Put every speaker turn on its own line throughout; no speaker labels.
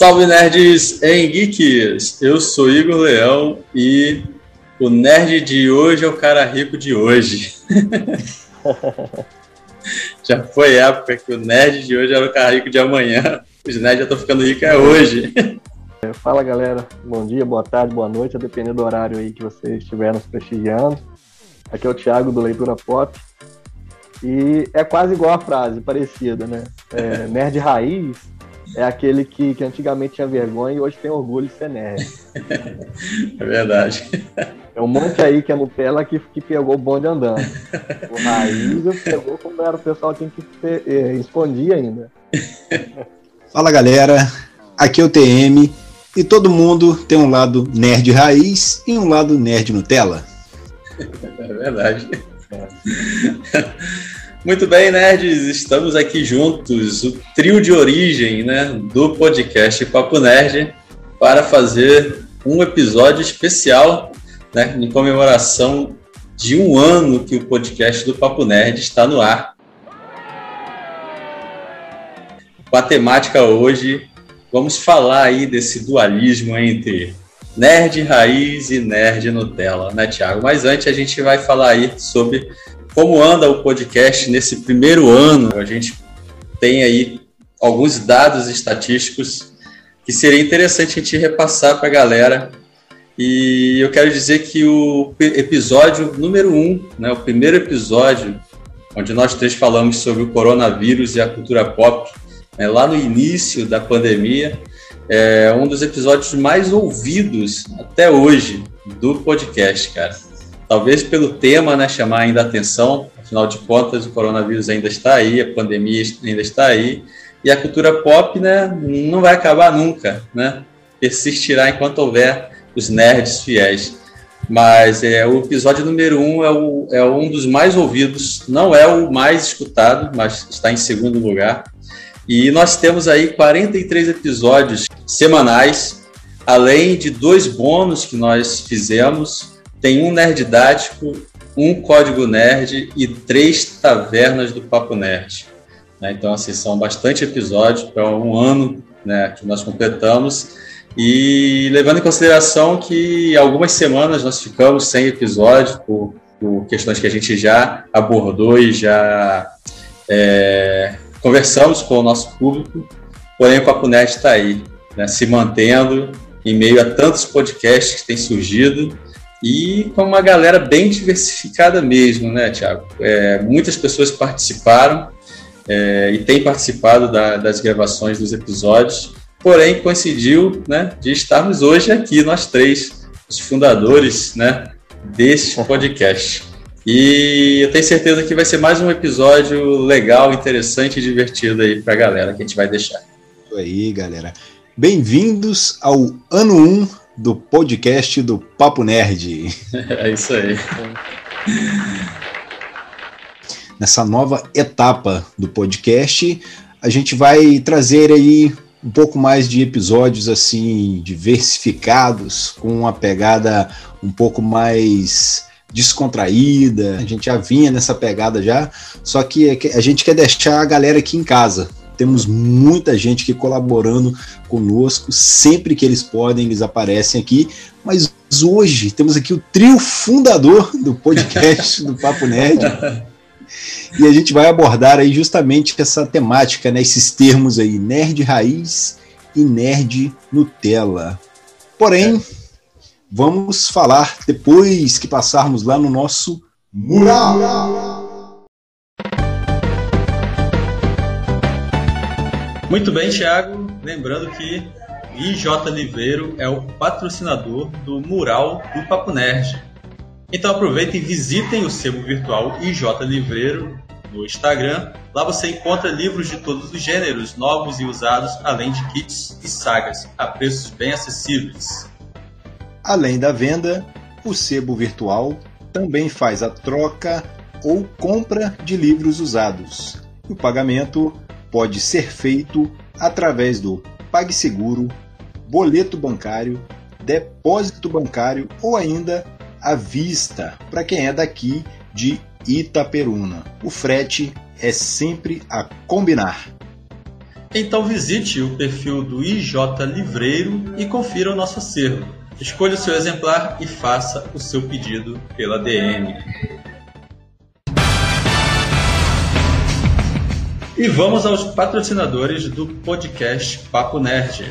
Salve nerds em geeks! Eu sou Igor Leão e o nerd de hoje é o cara rico de hoje. já foi época que o nerd de hoje era o cara rico de amanhã. Os nerds já estão ficando ricos é hoje.
Fala galera, bom dia, boa tarde, boa noite, a depender do horário aí que vocês estiverem nos prestigiando. Aqui é o Thiago do Leitura Pop. E é quase igual a frase, parecida, né? É, nerd raiz é aquele que, que antigamente tinha vergonha e hoje tem orgulho de ser nerd.
É verdade.
É um monte aí que é Nutella que, que pegou o bonde andando. O Raiz pegou como era o pessoal tinha que ser, eh, escondia ainda.
Fala galera, aqui é o TM e todo mundo tem um lado nerd raiz e um lado nerd Nutella.
É verdade. Muito bem, nerds, estamos aqui juntos, o trio de origem né, do podcast Papo Nerd, para fazer um episódio especial né, em comemoração de um ano que o podcast do Papo Nerd está no ar. Com a temática hoje, vamos falar aí desse dualismo entre nerd raiz e nerd Nutella, né, Tiago? Mas antes a gente vai falar aí sobre como anda o podcast nesse primeiro ano? A gente tem aí alguns dados estatísticos que seria interessante a gente repassar para a galera. E eu quero dizer que o episódio número um, né, o primeiro episódio, onde nós três falamos sobre o coronavírus e a cultura pop, né, lá no início da pandemia, é um dos episódios mais ouvidos até hoje do podcast, cara talvez pelo tema, né, chamar ainda a atenção, afinal de contas o coronavírus ainda está aí, a pandemia ainda está aí, e a cultura pop, né, não vai acabar nunca, né, persistirá enquanto houver os nerds fiéis. Mas é, o episódio número um é, o, é um dos mais ouvidos, não é o mais escutado, mas está em segundo lugar. E nós temos aí 43 episódios semanais, além de dois bônus que nós fizemos, tem um Nerd Didático, um Código Nerd e três Tavernas do Papo Nerd. Né? Então, assim, são bastante episódios para um ano né, que nós completamos. E levando em consideração que algumas semanas nós ficamos sem episódio por, por questões que a gente já abordou e já é, conversamos com o nosso público, porém o Papo Nerd está aí, né, se mantendo em meio a tantos podcasts que têm surgido e com uma galera bem diversificada mesmo, né, Tiago? É, muitas pessoas participaram é, e têm participado da, das gravações dos episódios, porém coincidiu né, de estarmos hoje aqui, nós três, os fundadores né, deste podcast. E eu tenho certeza que vai ser mais um episódio legal, interessante e divertido aí para a galera que a gente vai deixar.
Isso aí, galera. Bem-vindos ao ano 1 um do podcast do Papo Nerd.
É isso aí.
Nessa nova etapa do podcast, a gente vai trazer aí um pouco mais de episódios assim diversificados, com uma pegada um pouco mais descontraída. A gente já vinha nessa pegada já, só que a gente quer deixar a galera aqui em casa, temos muita gente que colaborando conosco, sempre que eles podem, eles aparecem aqui, mas hoje temos aqui o trio fundador do podcast do Papo Nerd. E a gente vai abordar aí justamente essa temática, né, esses termos aí, nerd raiz e nerd Nutella. Porém, é. vamos falar depois que passarmos lá no nosso mural.
Muito bem, Thiago. Lembrando que IJ Liveiro é o patrocinador do mural do Papo Nerd. Então aproveitem e visitem o sebo virtual IJ Livreiro no Instagram. Lá você encontra livros de todos os gêneros, novos e usados, além de kits e sagas, a preços bem acessíveis.
Além da venda, o sebo virtual também faz a troca ou compra de livros usados. O pagamento pode ser feito através do PagSeguro, boleto bancário, depósito bancário ou ainda à vista para quem é daqui de Itaperuna. O frete é sempre a combinar.
Então visite o perfil do IJ Livreiro e confira o nosso acervo. Escolha o seu exemplar e faça o seu pedido pela DM. E vamos aos patrocinadores do podcast Papo Nerd.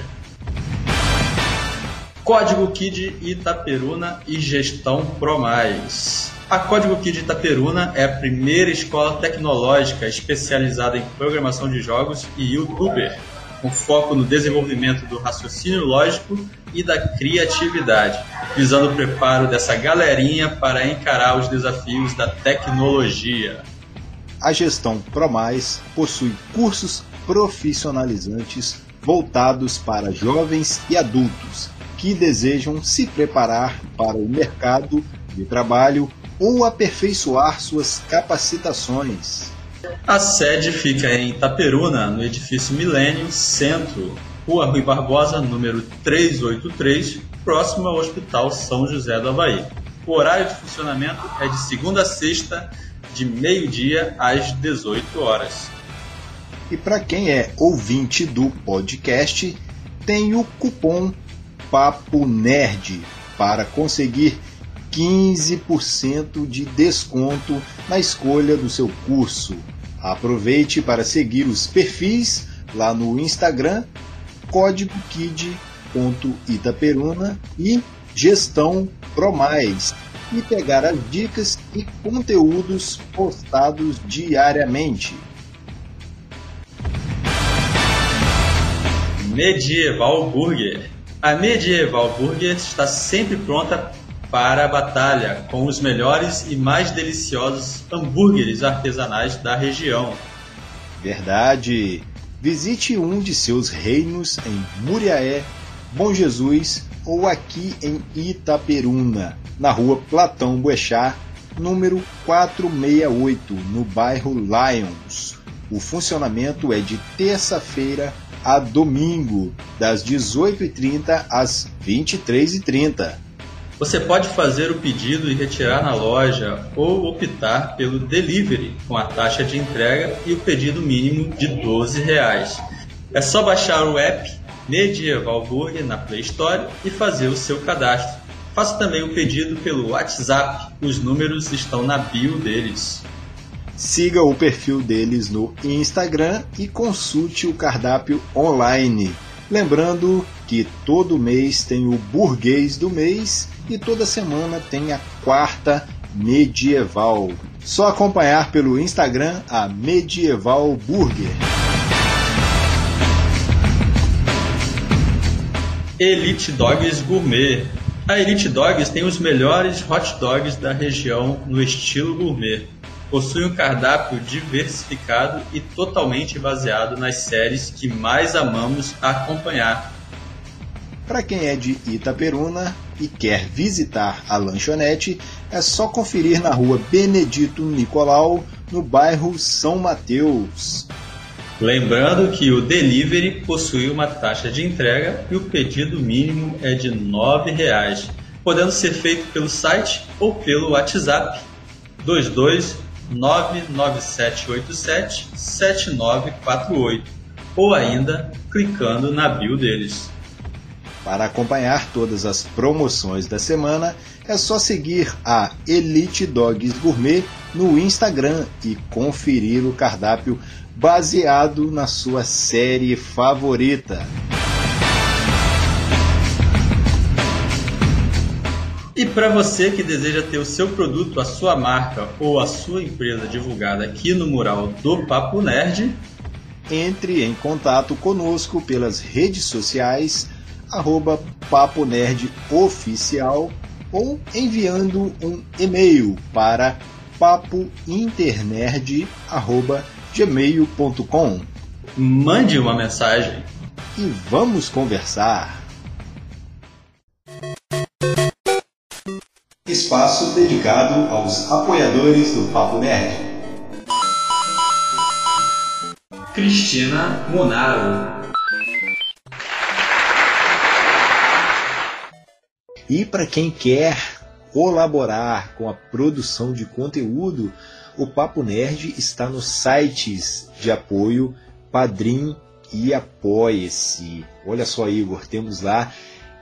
Código Kid Itaperuna e Gestão ProMais. A Código Kid Itaperuna é a primeira escola tecnológica especializada em programação de jogos e youtuber, com foco no desenvolvimento do raciocínio lógico e da criatividade, visando o preparo dessa galerinha para encarar os desafios da tecnologia.
A gestão ProMais possui cursos profissionalizantes voltados para jovens e adultos que desejam se preparar para o mercado de trabalho ou aperfeiçoar suas capacitações.
A sede fica em Itaperuna, no edifício Milênio Centro, Rua Rui Barbosa, número 383, próximo ao Hospital São José do Havaí. O horário de funcionamento é de segunda a sexta, de meio-dia às 18 horas.
E para quem é ouvinte do podcast, tem o cupom Papo Nerd para conseguir 15% de desconto na escolha do seu curso. Aproveite para seguir os perfis lá no Instagram, código kid.itaperuna e gestão promais e pegar as dicas e conteúdos postados diariamente.
Medieval Burger a Medieval Burger está sempre pronta para a batalha com os melhores e mais deliciosos hambúrgueres artesanais da região.
Verdade! Visite um de seus reinos em Muriaé, Bom Jesus ou aqui em Itaperuna, na rua Platão Boechat, número 468, no bairro Lions. O funcionamento é de terça-feira a domingo, das 18h30 às 23h30.
Você pode fazer o pedido e retirar na loja ou optar pelo delivery com a taxa de entrega e o pedido mínimo de 12 reais. É só baixar o app Medieval Burger na Play Store e fazer o seu cadastro. Faça também o pedido pelo WhatsApp, os números estão na bio deles.
Siga o perfil deles no Instagram e consulte o cardápio online. Lembrando que todo mês tem o burguês do mês e toda semana tem a quarta medieval. Só acompanhar pelo Instagram a Medieval Burger.
Elite Dogs Gourmet. A Elite Dogs tem os melhores hot dogs da região no estilo gourmet possui um cardápio diversificado e totalmente baseado nas séries que mais amamos acompanhar.
Para quem é de Itaperuna e quer visitar a lanchonete, é só conferir na rua Benedito Nicolau, no bairro São Mateus.
Lembrando que o delivery possui uma taxa de entrega e o pedido mínimo é de R$ 9,00, podendo ser feito pelo site ou pelo WhatsApp 22 99787 7948 ou ainda clicando na bio deles.
Para acompanhar todas as promoções da semana, é só seguir a Elite Dogs Gourmet no Instagram e conferir o cardápio baseado na sua série favorita.
E para você que deseja ter o seu produto, a sua marca ou a sua empresa divulgada aqui no mural do Papo Nerd,
entre em contato conosco pelas redes sociais arroba Papo Nerd Oficial ou enviando um e-mail para papointernerd.gmail.com
Mande uma mensagem
e vamos conversar. Espaço dedicado aos apoiadores do Papo Nerd.
Cristina Monaro.
E para quem quer colaborar com a produção de conteúdo, o Papo Nerd está nos sites de apoio Padrim e Apoie-se. Olha só, Igor, temos lá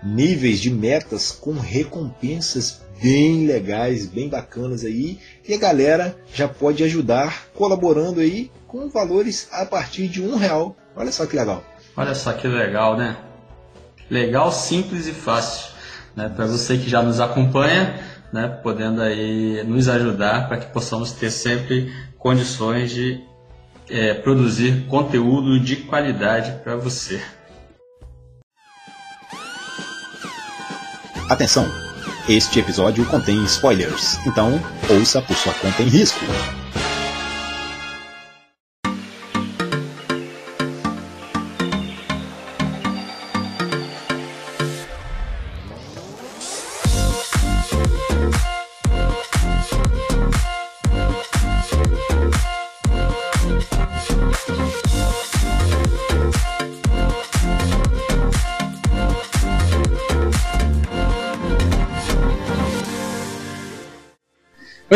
níveis de metas com recompensas bem legais, bem bacanas aí, e a galera já pode ajudar colaborando aí com valores a partir de um real. Olha só que legal.
Olha só que legal, né? Legal, simples e fácil né, para você que já nos acompanha, né, podendo aí nos ajudar para que possamos ter sempre condições de é, produzir conteúdo de qualidade para você.
Atenção! Este episódio contém spoilers, então ouça por sua conta em risco.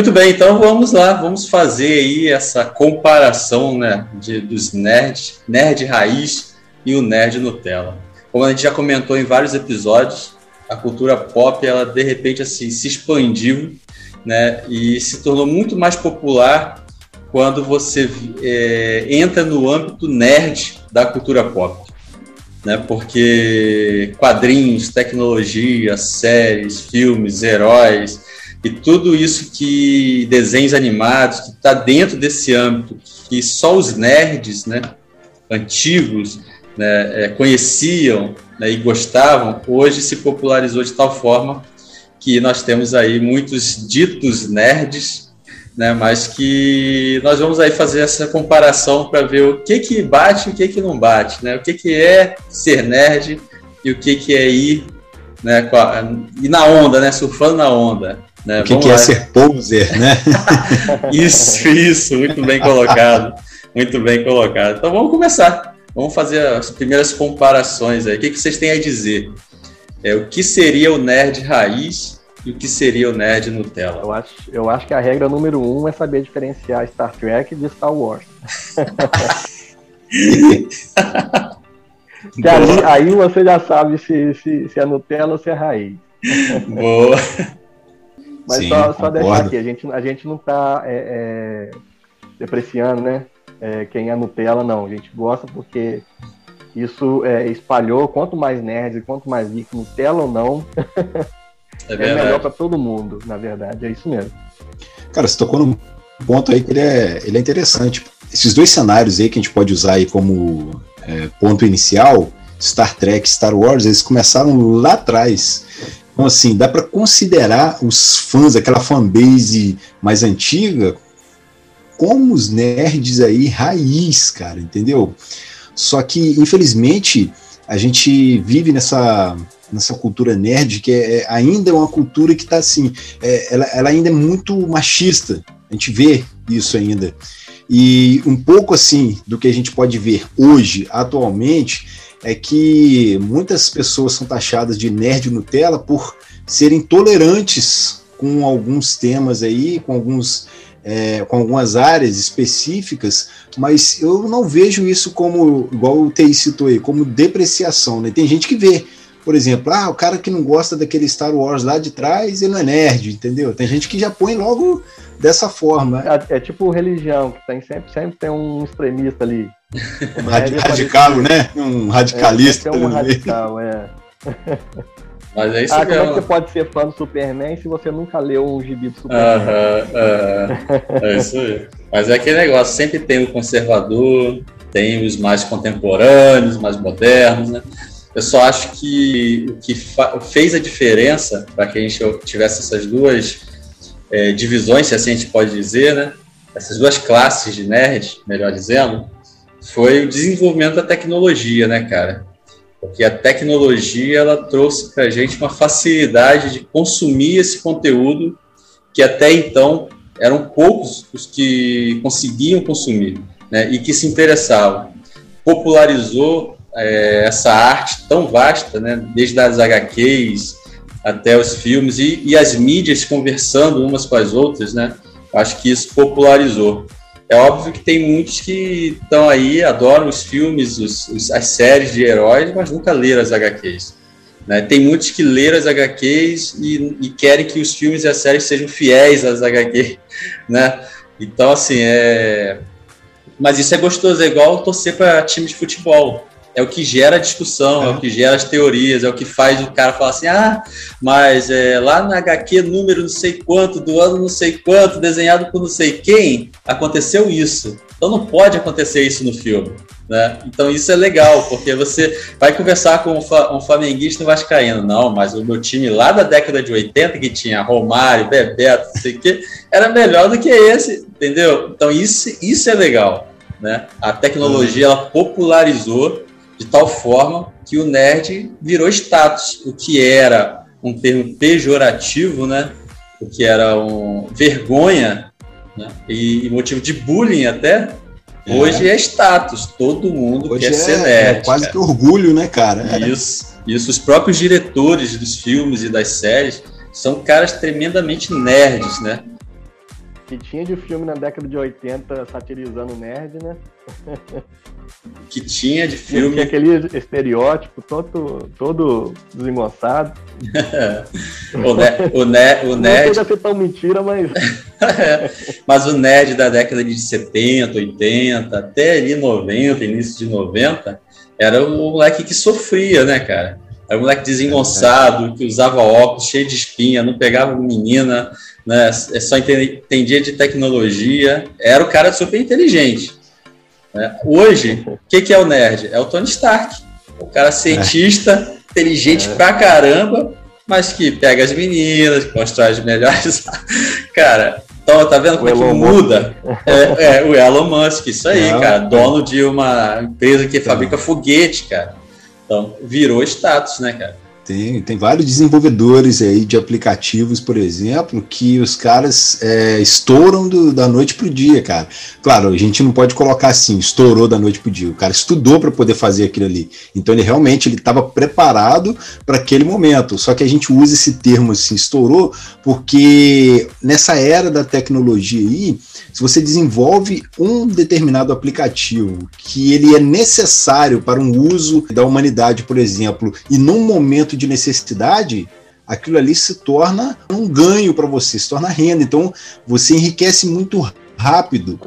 Muito bem, então vamos lá, vamos fazer aí essa comparação né, de, dos nerd, nerd raiz e o nerd Nutella. Como a gente já comentou em vários episódios, a cultura pop ela de repente assim se expandiu, né, e se tornou muito mais popular quando você é, entra no âmbito nerd da cultura pop, né, porque quadrinhos, tecnologia, séries, filmes, heróis e tudo isso que desenhos animados, que está dentro desse âmbito, que só os nerds né, antigos né, é, conheciam né, e gostavam, hoje se popularizou de tal forma que nós temos aí muitos ditos nerds, né, mas que nós vamos aí fazer essa comparação para ver o que que bate e o que que não bate, né, o que que é ser nerd e o que que é ir, né, a, ir na onda, né, surfando na onda. Né?
O que, que é ser poser, né?
isso, isso, muito bem colocado. Muito bem colocado. Então vamos começar. Vamos fazer as primeiras comparações aí. O que, que vocês têm a dizer? É, o que seria o nerd raiz e o que seria o nerd Nutella?
Eu acho, eu acho que a regra número um é saber diferenciar Star Trek de Star Wars. aí, aí, você já sabe se, se, se é Nutella ou se é raiz.
Boa.
Mas Sim, só, só deixar aqui, a gente, a gente não está é, é, depreciando, né? É, quem é Nutella, não. A gente gosta porque isso é, espalhou. Quanto mais nerd, quanto mais geek, Nutella ou não, é, é melhor para todo mundo, na verdade. É isso mesmo.
Cara, você tocou num ponto aí que ele é, ele é interessante. Esses dois cenários aí que a gente pode usar aí como é, ponto inicial, Star Trek, Star Wars, eles começaram lá atrás. Então, assim, dá para considerar os fãs, aquela fanbase mais antiga, como os nerds aí raiz, cara, entendeu? Só que, infelizmente, a gente vive nessa, nessa cultura nerd que é, é ainda é uma cultura que está assim, é, ela, ela ainda é muito machista. A gente vê isso ainda. E um pouco assim do que a gente pode ver hoje, atualmente, é que muitas pessoas são taxadas de nerd Nutella por serem tolerantes com alguns temas aí, com alguns é, com algumas áreas específicas, mas eu não vejo isso como, igual o TI citou aí, como depreciação, né? Tem gente que vê, por exemplo, ah, o cara que não gosta daquele Star Wars lá de trás, ele não é nerd, entendeu? Tem gente que já põe logo dessa forma.
É, é tipo religião, que tem sempre, sempre tem um extremista ali.
radical, né? Um radicalista.
É, um radical, é.
Mas é isso
ah,
mesmo.
como é que você pode ser fã do Superman se você nunca leu um gibi do Superman?
Aham, aham. É isso aí. Mas é aquele negócio, sempre tem o conservador, tem os mais contemporâneos, mais modernos, né? Eu só acho que o que fez a diferença para que a gente tivesse essas duas é, divisões, se assim a gente pode dizer, né? Essas duas classes de nerd, melhor dizendo, foi o desenvolvimento da tecnologia, né, cara? Porque a tecnologia ela trouxe para a gente uma facilidade de consumir esse conteúdo que até então eram poucos os que conseguiam consumir né, e que se interessavam. Popularizou é, essa arte tão vasta, né, desde as HQs até os filmes e, e as mídias conversando umas com as outras, né? Acho que isso popularizou. É óbvio que tem muitos que estão aí, adoram os filmes, os, os, as séries de heróis, mas nunca leram as HQs. Né? Tem muitos que leram as HQs e, e, querem que os filmes e as séries sejam fiéis às HQs. Né? Então, assim, é. Mas isso é gostoso, é igual torcer para time de futebol é o que gera a discussão, é. é. o que gera as teorias, é o que faz o cara falar assim: ah, mas é, lá na HQ número não sei quanto, do ano não sei quanto, desenhado por não sei quem, aconteceu isso. Então não pode acontecer isso no filme. Né? Então isso é legal, porque você vai conversar com um, flamenguista vascaíno. Não, mas o meu time lá da década de 80, que tinha Romário, Bebeto, não sei o quê, era melhor do que esse, entendeu? Então isso, isso é legal. Né? A tecnologia ela popularizou de tal forma que o nerd virou status, o que era um termo pejorativo, né? O que era um vergonha né? e, motivo de bullying até. É. Hoje é status, todo mundo Hoje quer é, ser nerd.
É quase cara. que orgulho, né, cara?
Isso, isso. Os próprios diretores dos filmes e das séries são caras tremendamente nerds, né?
Que tinha de filme na década de 80 satirizando nerd, né?
que tinha de filme.
Tinha aquele estereótipo todo, todo desengonçado.
o, ne o, ne o nerd.
Não chega a tão mentira, mas.
mas o nerd da década de 70, 80, até ali 90, início de 90, era o moleque que sofria, né, cara? Era um moleque desengonçado, que usava óculos cheio de espinha, não pegava menina, né? É só entendia de tecnologia. Era o cara super inteligente. Né? Hoje, o que, que é o nerd? É o Tony Stark. O cara cientista, é. inteligente é. pra caramba, mas que pega as meninas, constrói as melhores. cara, então, tá vendo como é que muda? É, é, o Elon Musk, isso aí, é, cara. Dono de uma empresa que fabrica foguete, cara. Então, virou status, né, cara?
Tem, tem vários desenvolvedores aí de aplicativos, por exemplo, que os caras é, estouram do, da noite pro dia, cara. Claro, a gente não pode colocar assim, estourou da noite pro dia. O cara estudou para poder fazer aquilo ali. Então ele realmente ele estava preparado para aquele momento. Só que a gente usa esse termo assim, estourou, porque nessa era da tecnologia aí, se você desenvolve um determinado aplicativo que ele é necessário para um uso da humanidade, por exemplo, e num momento de necessidade, aquilo ali se torna um ganho para você, se torna renda. Então, você enriquece muito rápido.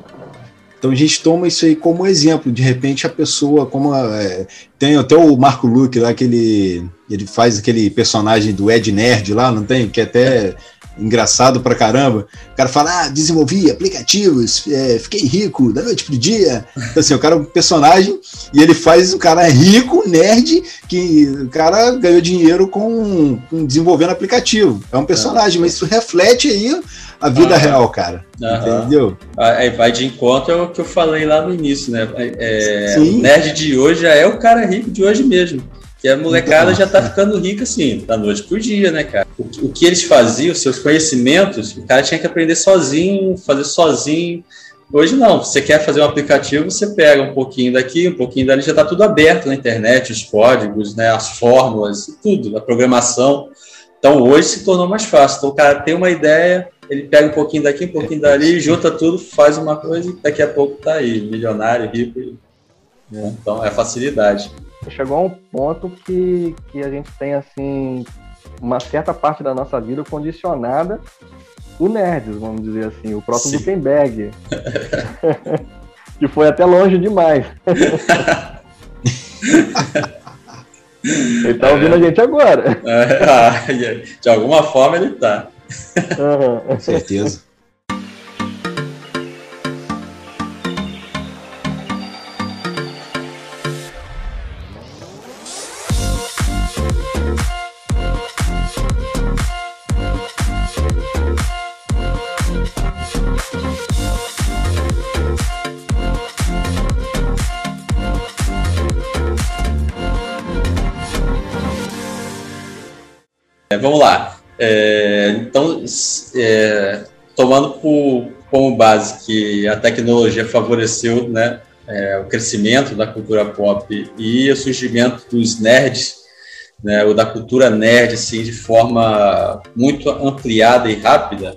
Então a gente toma isso aí como exemplo. De repente a pessoa, como é, tem até o Marco Luque lá, que ele, ele faz aquele personagem do Ed Nerd lá, não tem? Que até engraçado pra caramba. O cara fala, ah, desenvolvi aplicativos, é, fiquei rico da noite pro dia. Então, assim, o cara é um personagem e ele faz um cara rico, nerd, que o cara ganhou dinheiro com, com desenvolvendo aplicativo. É um personagem, mas isso reflete aí a vida ah, real, cara. Entendeu?
Aí vai de encontro ao que eu falei lá no início, né? É, o nerd de hoje já é o cara rico de hoje mesmo. Que a molecada já tá ficando rica assim, da noite por dia, né, cara? O, o que eles faziam, seus conhecimentos, o cara tinha que aprender sozinho, fazer sozinho. Hoje não, você quer fazer um aplicativo, você pega um pouquinho daqui, um pouquinho dali, já está tudo aberto na internet, os códigos, né, as fórmulas, tudo, a programação. Então hoje se tornou mais fácil. Então o cara tem uma ideia, ele pega um pouquinho daqui, um pouquinho dali, junta tudo, faz uma coisa e daqui a pouco está aí, milionário, rico. Né? Então é facilidade
chegou a um ponto que, que a gente tem, assim, uma certa parte da nossa vida condicionada o nerds, vamos dizer assim, o próprio Sim. Gutenberg. que foi até longe demais. ele tá ouvindo é. a gente agora.
É, ah, de alguma forma ele tá.
Uhum. Com certeza.
É, vamos lá. É, então, é, tomando por, como base que a tecnologia favoreceu né, é, o crescimento da cultura pop e o surgimento dos nerds, né, ou da cultura nerd, assim, de forma muito ampliada e rápida,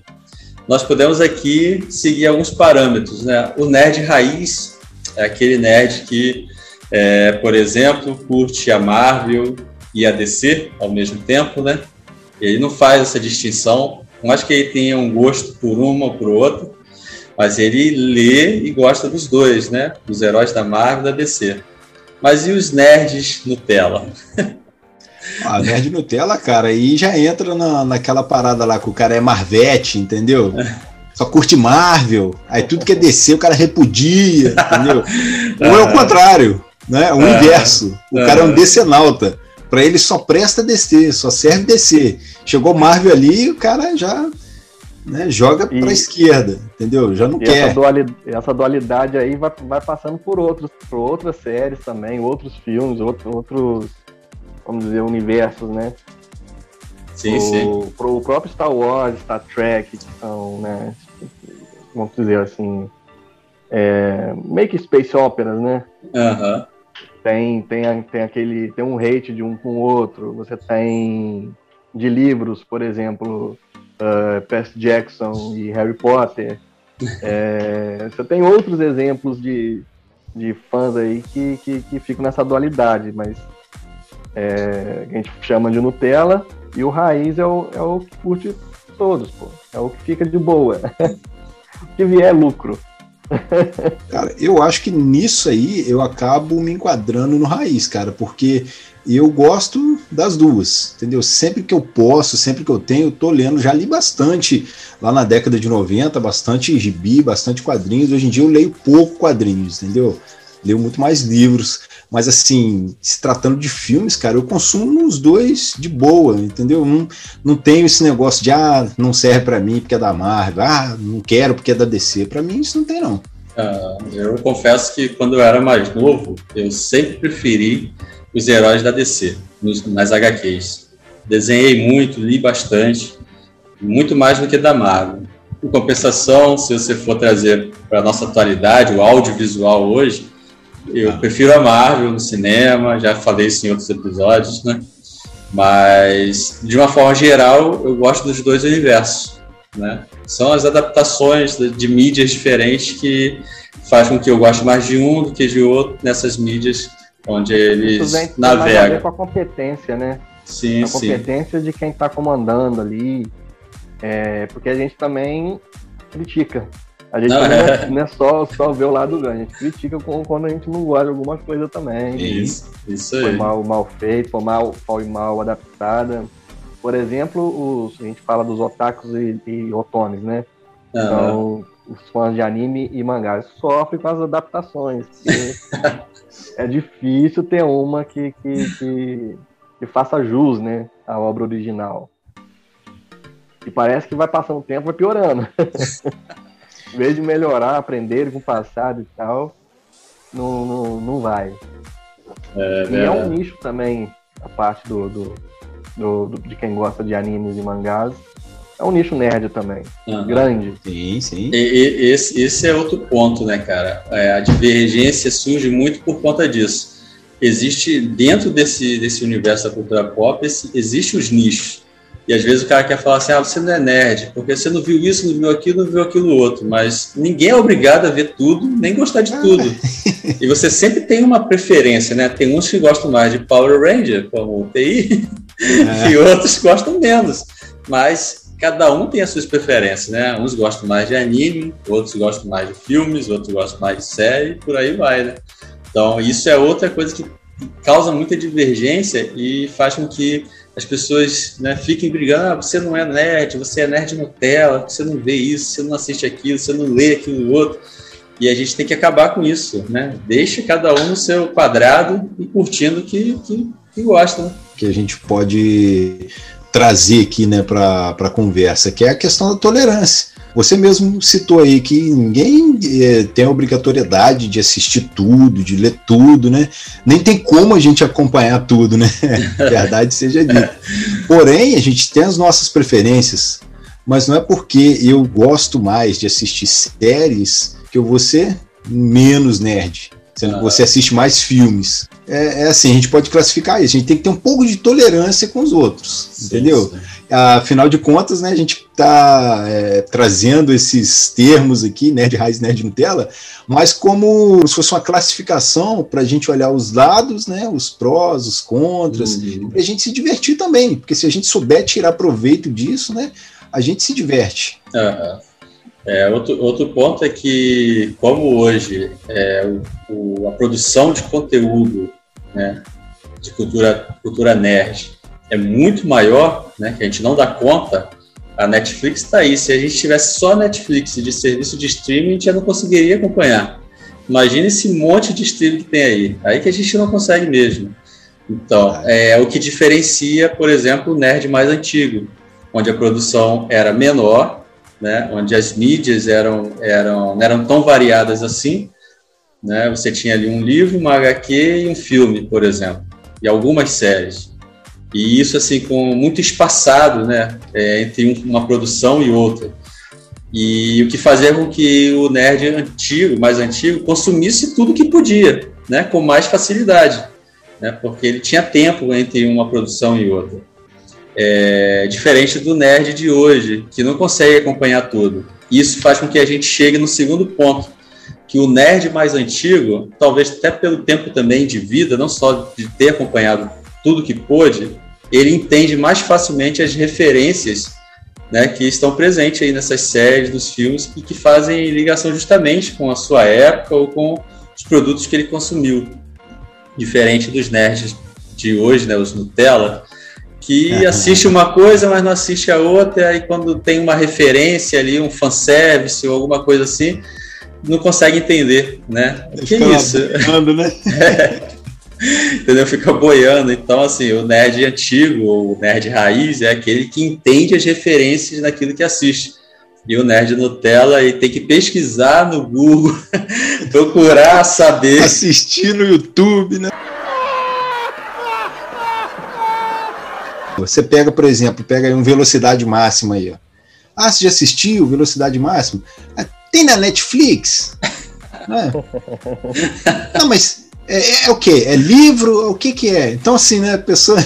nós podemos aqui seguir alguns parâmetros. Né? O nerd raiz é aquele nerd que, é, por exemplo, curte a Marvel e a DC ao mesmo tempo, né? Ele não faz essa distinção. Não acho que ele tenha um gosto por uma ou por outra, mas ele lê e gosta dos dois, né? Dos heróis da Marvel e da DC. Mas e os nerds Nutella?
Ah, nerd Nutella, cara, aí já entra na, naquela parada lá que o cara é Marvete, entendeu? Só curte Marvel, aí tudo que é DC o cara repudia, entendeu? Ou é o contrário, né? O inverso. O cara é um decenalta. Para ele só presta DC, só serve DC. Chegou Marvel ali, o cara já né, joga para a esquerda, entendeu? Já não quer.
Essa dualidade, essa dualidade, aí vai, vai passando por outros, por outras séries também, outros filmes, outros, outros vamos dizer, universos, né?
Sim, o, sim.
Pro, o próprio Star Wars, Star Trek, que são, né? Vamos dizer assim, é, meio que space operas, né?
Aham. Uhum
tem, tem, tem aquele tem um hate de um com o outro, você tem de livros, por exemplo, uh, Percy Jackson e Harry Potter. É, você tem outros exemplos de, de fãs aí que, que, que ficam nessa dualidade, mas é, a gente chama de Nutella e o raiz é o, é o que curte todos, pô. É o que fica de boa. o que vier é lucro.
Cara, eu acho que nisso aí eu acabo me enquadrando no raiz, cara, porque eu gosto das duas, entendeu? Sempre que eu posso, sempre que eu tenho, eu tô lendo, já li bastante lá na década de 90, bastante gibi, bastante quadrinhos. Hoje em dia eu leio pouco quadrinhos, entendeu? Leio muito mais livros, mas assim, se tratando de filmes, cara, eu consumo os dois de boa, entendeu? Não, não tenho esse negócio de, ah, não serve para mim porque é da Marvel, ah, não quero porque é da DC. Para mim isso não tem, não.
Uh, eu confesso que quando eu era mais novo, eu sempre preferi os heróis da DC, nos, nas HQs. Desenhei muito, li bastante, muito mais do que da Marvel. Em compensação, se você for trazer para a nossa atualidade, o audiovisual hoje, eu prefiro a Marvel no cinema, já falei isso em outros episódios, né? Mas, de uma forma geral, eu gosto dos dois universos, né? São as adaptações de, de mídias diferentes que faz com que eu goste mais de um do que de outro nessas mídias onde eles Isso navegam. ver
com a competência, né?
Sim,
a competência
sim.
de quem está comandando ali, é, porque a gente também critica a gente não, é, não é só, só ver o lado ganho, a gente critica quando a gente não gosta de alguma coisa também.
Isso, isso
aí. Foi mal, mal feito, foi mal, foi mal adaptada. Por exemplo, os, a gente fala dos otakus e, e otomes, né? Uhum. Então, os fãs de anime e mangá sofrem com as adaptações. é difícil ter uma que, que, que, que faça jus né, à obra original. E parece que vai passando o tempo, vai piorando. em vez de melhorar, aprender com o passado e tal, não, não, não vai. É, e é, é um nicho também, a parte do, do, do, do, de quem gosta de animes e mangás. É um nicho nerd também, uhum. grande.
Sim, sim. E, e, esse, esse é outro ponto, né, cara? É, a divergência surge muito por conta disso. Existe, dentro desse, desse universo da cultura pop, esse, existe os nichos. E às vezes o cara quer falar assim: ah, você não é nerd, porque você não viu isso, não viu aquilo, não viu aquilo outro. Mas ninguém é obrigado a ver tudo, nem gostar de tudo. e você sempre tem uma preferência, né? Tem uns que gostam mais de Power Ranger, como o TI, é. e outros gostam menos. Mas cada um tem as suas preferências, né? Uns gostam mais de anime, outros gostam mais de filmes, outros gostam mais de série, por aí vai, né? Então, isso é outra coisa que causa muita divergência e faz com que as pessoas né, fiquem brigando, ah, você não é nerd, você é nerd Nutella, você não vê isso, você não assiste aquilo, você não lê aquilo outro. E a gente tem que acabar com isso, né? Deixa cada um no seu quadrado e curtindo o que, que, que gosta. Né?
Que a gente pode trazer aqui né, para a conversa, que é a questão da tolerância. Você mesmo citou aí que ninguém é, tem a obrigatoriedade de assistir tudo, de ler tudo, né? Nem tem como a gente acompanhar tudo, né? Verdade seja dita. Porém, a gente tem as nossas preferências, mas não é porque eu gosto mais de assistir séries que eu vou ser menos nerd sendo que você assiste mais filmes. É, é, assim, a gente pode classificar isso. A gente tem que ter um pouco de tolerância com os outros, sim, entendeu? Sim. Afinal de contas, né, a gente está é, trazendo esses termos aqui, nerd raiz, nerd Nutella, mas como se fosse uma classificação para a gente olhar os lados, né, os prós, os contras, uhum. para a gente se divertir também, porque se a gente souber tirar proveito disso, né, a gente se diverte.
Uhum. É, outro, outro ponto é que, como hoje é, o, a produção de conteúdo né, de cultura, cultura nerd é muito maior, né, que a gente não dá conta, a Netflix está aí. Se a gente tivesse só Netflix de serviço de streaming, a gente já não conseguiria acompanhar. Imagina esse monte de streaming que tem aí. Aí que a gente não consegue mesmo. Então, é o que diferencia, por exemplo, o nerd mais antigo, onde a produção era menor né, onde as mídias eram, eram, não eram tão variadas assim. Né? Você tinha ali um livro, uma HQ e um filme, por exemplo, e algumas séries. E isso assim com muito espaçado, né, é, entre uma produção e outra. E o que fazia com que o nerd antigo, mais antigo, consumisse tudo que podia, né, com mais facilidade, né, porque ele tinha tempo entre uma produção e outra. É, diferente do nerd de hoje, que não consegue acompanhar tudo. Isso faz com que a gente chegue no segundo ponto, que o nerd mais antigo, talvez até pelo tempo também de vida, não só de ter acompanhado tudo que pôde, ele entende mais facilmente as referências né, que estão presentes aí nessas séries, nos filmes, e que fazem ligação justamente com a sua época ou com os produtos que ele consumiu. Diferente dos nerds de hoje, né, os Nutella, que assiste uma coisa, mas não assiste a outra, e quando tem uma referência ali, um fanservice ou alguma coisa assim, não consegue entender, né? O que é isso? Né? é. Entendeu? Fica boiando. Então, assim, o nerd antigo, ou o nerd raiz, é aquele que entende as referências naquilo que assiste. E o nerd Nutella e tem que pesquisar no Google, procurar saber.
Assistir no YouTube, né? Você pega, por exemplo, pega aí um velocidade máxima aí, ó. Ah, você já assistiu Velocidade Máxima? Ah, tem na Netflix? Né? Não, mas é, é, é, o que? É livro? O que que é? Então, assim, né, a pessoa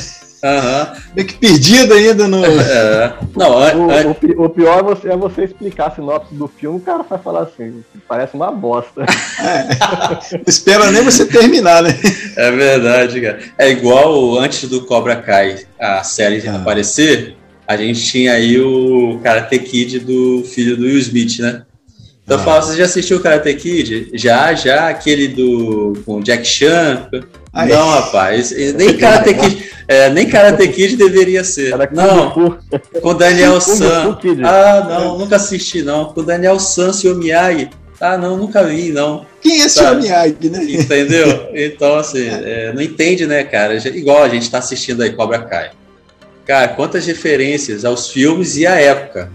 Uhum. Meio que perdido ainda no. É.
Não, o, o, o, pior é você, é você explicar a sinopse do filme, o cara vai falar assim, parece uma bosta.
É. Não espera nem você terminar, né?
É verdade, cara. É igual antes do Cobra Kai, a série ah. aparecer, a gente tinha aí o Karate Kid do filho do Will Smith, né? Então ah. fala, você já assistiu o Karate Kid? Já, já, aquele do com Jack Chan. Aí. Não, rapaz, nem Karate Kid, é, nem Karate Kid deveria ser. Não, com Daniel San. Ah, não, nunca assisti não. Com Daniel San e o Miyagi. Ah, não, nunca vi, não.
Quem é esse Miyagi, né?
Entendeu? Então, assim, é, não entende, né, cara? Igual a gente tá assistindo aí Cobra Kai. Cara, quantas referências aos filmes e à época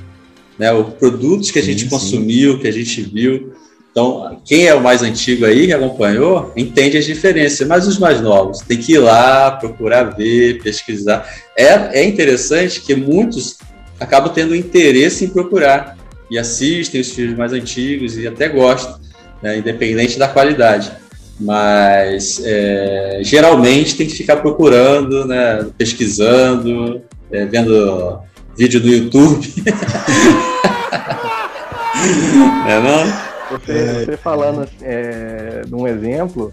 né? Os produtos que a gente sim, consumiu, sim. que a gente viu. Então, quem é o mais antigo aí, que acompanhou, entende as diferenças, mas os mais novos tem que ir lá, procurar ver, pesquisar. É, é interessante que muitos acabam tendo interesse em procurar e assistem os filmes mais antigos e até gostam, né, independente da qualidade. Mas é, geralmente tem que ficar procurando, né, pesquisando, é, vendo vídeo do YouTube.
é não? Você, você falando é, de um exemplo,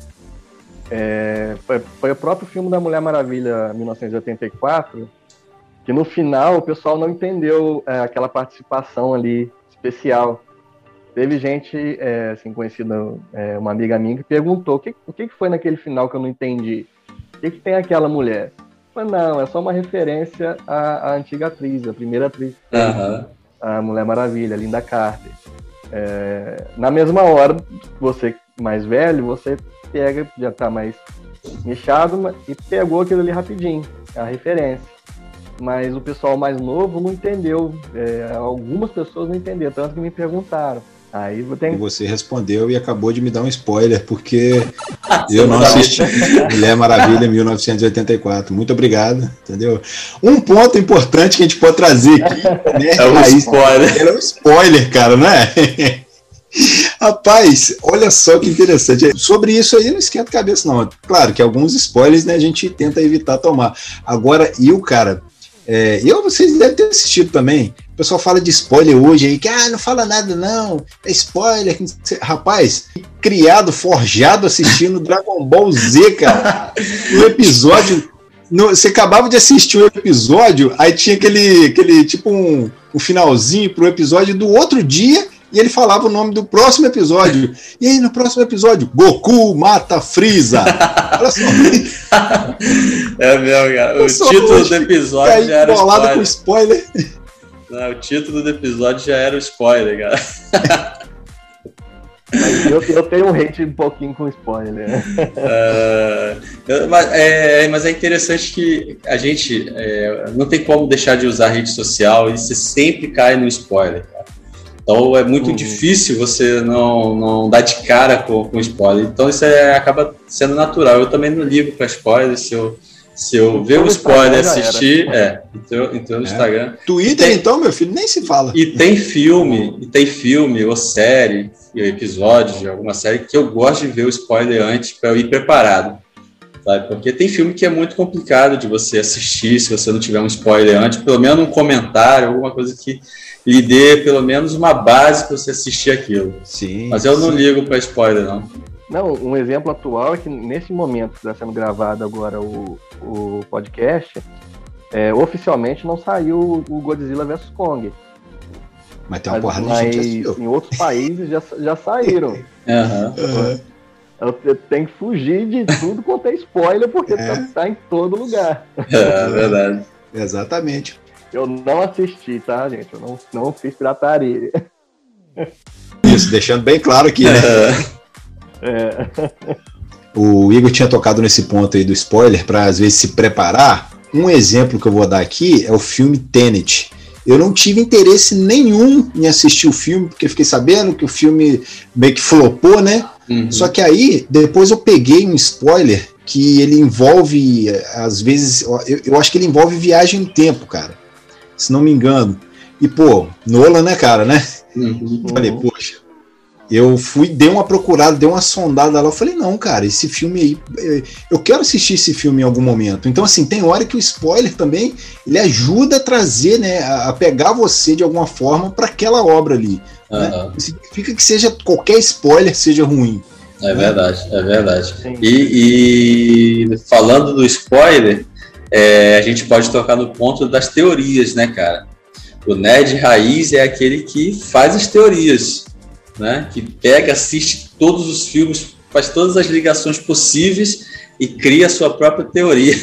é, foi, foi, o próprio filme da Mulher Maravilha 1984, que no final o pessoal não entendeu é, aquela participação ali especial. Teve gente, é, assim, conhecida, é, uma amiga minha, que perguntou o que, o que foi naquele final que eu não entendi? O que, que tem aquela mulher? Mas não, é só uma referência à, à antiga atriz, a primeira atriz, uhum. a Mulher Maravilha, Linda Carter. É, na mesma hora, você mais velho, você pega, já tá mais nichado, e pegou aquilo ali rapidinho, a referência. mas o pessoal mais novo não entendeu. É, algumas pessoas não entenderam, tanto que me perguntaram. Aí
tenho... Você respondeu e acabou de me dar um spoiler, porque eu não assisti Mulher Maravilha 1984. Muito obrigado, entendeu? Um ponto importante que a gente pode trazer aqui
né, é um spoiler.
É um spoiler, cara, não é? Rapaz, olha só que interessante. Sobre isso aí, não esquenta a cabeça, não. Claro que alguns spoilers né, a gente tenta evitar tomar. Agora, e o cara, é, eu, vocês devem ter assistido também. O pessoal fala de spoiler hoje aí, que ah, não fala nada não, é spoiler. Rapaz, criado, forjado assistindo Dragon Ball Z, cara. No episódio. No, você acabava de assistir um episódio, aí tinha aquele, aquele tipo um, um finalzinho pro episódio do outro dia e ele falava o nome do próximo episódio. E aí, no próximo episódio, Goku mata Freeza. Olha só.
É mesmo, cara. O título do episódio já era spoiler.
com spoiler.
Não, o título do episódio já era o spoiler, cara.
Mas eu, eu, tenho um hate um pouquinho com spoiler.
Uh, mas, é, mas, é, interessante que a gente é, não tem como deixar de usar rede social e você sempre cai no spoiler. Então é muito uhum. difícil você não, não dar de cara com, com spoiler. Então isso é, acaba sendo natural. Eu também não ligo para spoiler. Se eu, se eu ver o spoiler assistir, é, então, então no é. Instagram.
Twitter, tem, então, meu filho, nem se fala.
E tem filme, e tem filme, ou série, episódios de alguma série que eu gosto de ver o spoiler antes para eu ir preparado. Sabe? Porque tem filme que é muito complicado de você assistir se você não tiver um spoiler antes, pelo menos um comentário, alguma coisa que lhe dê pelo menos uma base para você assistir aquilo.
Sim.
Mas eu não ligo para spoiler, não.
Não, um exemplo atual é que nesse momento que está sendo gravado agora o, o podcast, é, oficialmente não saiu o Godzilla vs Kong.
Mas tem uma mas, porrada de gente
Em outros países já, já saíram.
uhum.
Você tem que fugir de tudo quanto é spoiler, porque é. tá, tá em todo lugar.
É, verdade.
Exatamente.
Eu não assisti, tá, gente? Eu não, não fiz pirataria.
Isso, deixando bem claro aqui, né? É. O Igor tinha tocado nesse ponto aí do spoiler para às vezes se preparar. Um exemplo que eu vou dar aqui é o filme Tenet. Eu não tive interesse nenhum em assistir o filme, porque fiquei sabendo que o filme meio que flopou, né? Uhum. Só que aí, depois eu peguei um spoiler que ele envolve, às vezes, eu, eu acho que ele envolve viagem no tempo, cara se não me engano. E, pô, Nolan, né, cara, né? Uhum. Falei, poxa, eu fui, dei uma procurada, dei uma sondada lá. Eu falei, não, cara, esse filme aí, é, eu quero assistir esse filme em algum momento. Então, assim, tem hora que o spoiler também ele ajuda a trazer, né, a pegar você de alguma forma para aquela obra ali. Uhum. Né? Significa que seja qualquer spoiler seja ruim.
É verdade, é verdade. E, e falando do spoiler, é, a gente pode tocar no ponto das teorias, né, cara? O nerd raiz é aquele que faz as teorias, né? Que pega, assiste todos os filmes, faz todas as ligações possíveis e cria a sua própria teoria.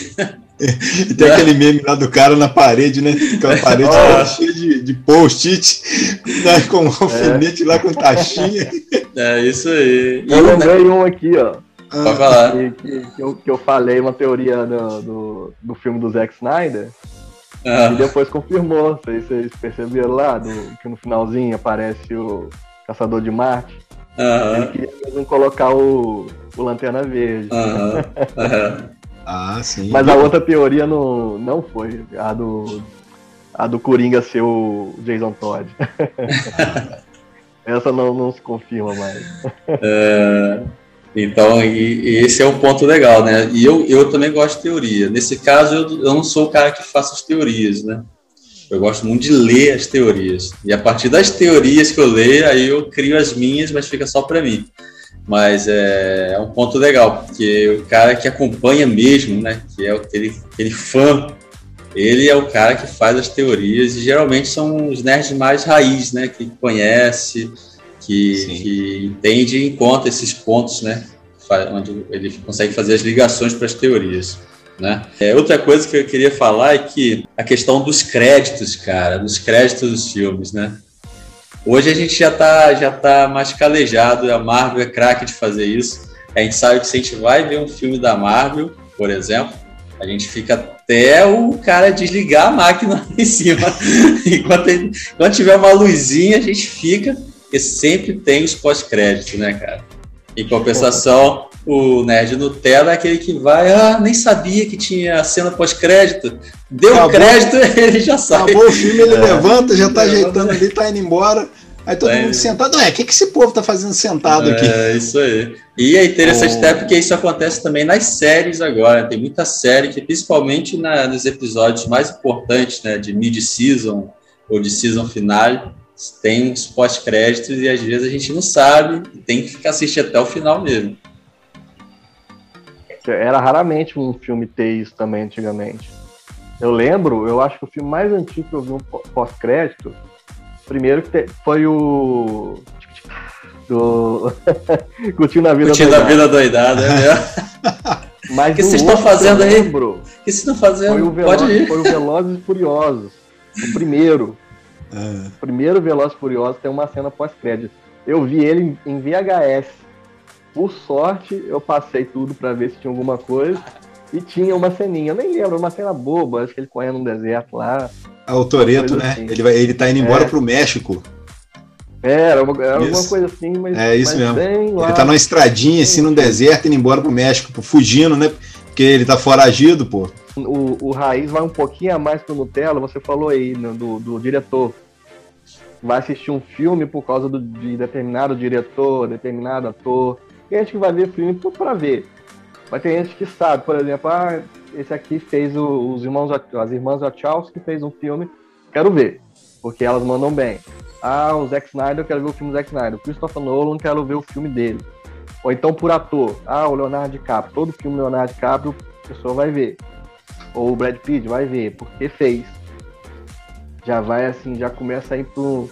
E tem aquele meme lá do cara na parede, né? Com a parede oh. cheia de, de post-it, né? com um alfinete é. lá com taxinha.
É isso aí.
Eu lembrei um aqui, ó.
Pode falar. Que,
que, que, eu, que eu falei uma teoria do, do, do filme do Zack Snyder. Ah. E depois confirmou. Vocês, vocês perceberam lá do, que no finalzinho aparece o Caçador de Marte.
Uhum.
Ele queria mesmo colocar o, o Lanterna Verde.
Uhum.
ah, sim.
Mas a outra teoria não, não foi. A do, a do Coringa ser o Jason Todd. Essa não, não se confirma mais.
É... Então, e, e, esse é um ponto legal, né? E eu, eu também gosto de teoria. Nesse caso, eu, eu não sou o cara que faça as teorias, né? Eu gosto muito de ler as teorias. E a partir das teorias que eu leio, aí eu crio as minhas, mas fica só para mim. Mas é, é, um ponto legal, porque o cara que acompanha mesmo, né? Que é aquele, aquele fã, ele é o cara que faz as teorias e geralmente são os nerds mais raiz, né? Que conhece, que, que entende e encontra esses pontos, né? Onde ele consegue fazer as ligações para as teorias. Né? É, outra coisa que eu queria falar é que a questão dos créditos, cara, dos créditos dos filmes, né? Hoje a gente já está já tá mais calejado, a Marvel é craque de fazer isso. A gente sabe que se a gente vai ver um filme da Marvel, por exemplo, a gente fica até o cara desligar a máquina em cima. enquanto, ele, quando tiver uma luzinha, a gente fica, porque sempre tem os pós-créditos, né, cara? Em compensação, o Nerd Nutella é aquele que vai, ah, nem sabia que tinha cena pós-crédito. Deu Acabou. crédito, ele já sai.
Acabou o filme, ele é. levanta, já tá ajeitando ali, tá indo embora. Aí todo é. mundo sentado, é, o que, que esse povo tá fazendo sentado aqui?
É, isso aí. E é interessante oh. até porque isso acontece também nas séries agora. Tem muita série que, principalmente na, nos episódios mais importantes, né, de mid-season ou de season finale, tem uns pós-créditos e às vezes a gente não sabe, tem que ficar assistindo até o final mesmo.
Era raramente um filme ter isso também antigamente. Eu lembro, eu acho que o filme mais antigo que eu vi um pós-crédito Primeiro que foi o. Do. Curtindo a vida
Curtindo a vida doidada, é
Mas
o que vocês estão fazendo aí? O que vocês estão fazendo?
Foi o Veloz, Pode ir. Foi o Velozes e Furiosos. O primeiro. É. Primeiro Velozes Furiosos tem uma cena pós-crédito. Eu vi ele em VHS. Por sorte, eu passei tudo para ver se tinha alguma coisa. E tinha uma ceninha, eu nem lembro, uma cena boba, acho que ele correndo no deserto lá.
Ah, o Toreto, né? Assim. Ele, vai, ele tá indo embora é. pro México.
É, era, uma, era alguma coisa assim, mas.
É isso mas mesmo. Lá, ele tá numa estradinha, assim, no deserto, indo embora pro México, fugindo, né? Porque ele tá foragido, pô.
O, o Raiz vai um pouquinho a mais pro Nutella, você falou aí, né, do, do diretor. Vai assistir um filme por causa do, de determinado diretor, determinado ator. Tem gente que vai ver filme tudo pra ver. Mas tem gente que sabe, por exemplo, ah, esse aqui fez o, os irmãos, as irmãs Wachowski que fez um filme, quero ver, porque elas mandam bem. Ah, o Zack Snyder, eu quero ver o filme do Zack Snyder. O Christopher Nolan, quero ver o filme dele. Ou então por ator. Ah, o Leonardo DiCaprio. Todo filme Leonardo DiCaprio, a pessoa vai ver. Ou o Brad Pitt vai ver, porque fez. Já vai assim, já começa a ir pro,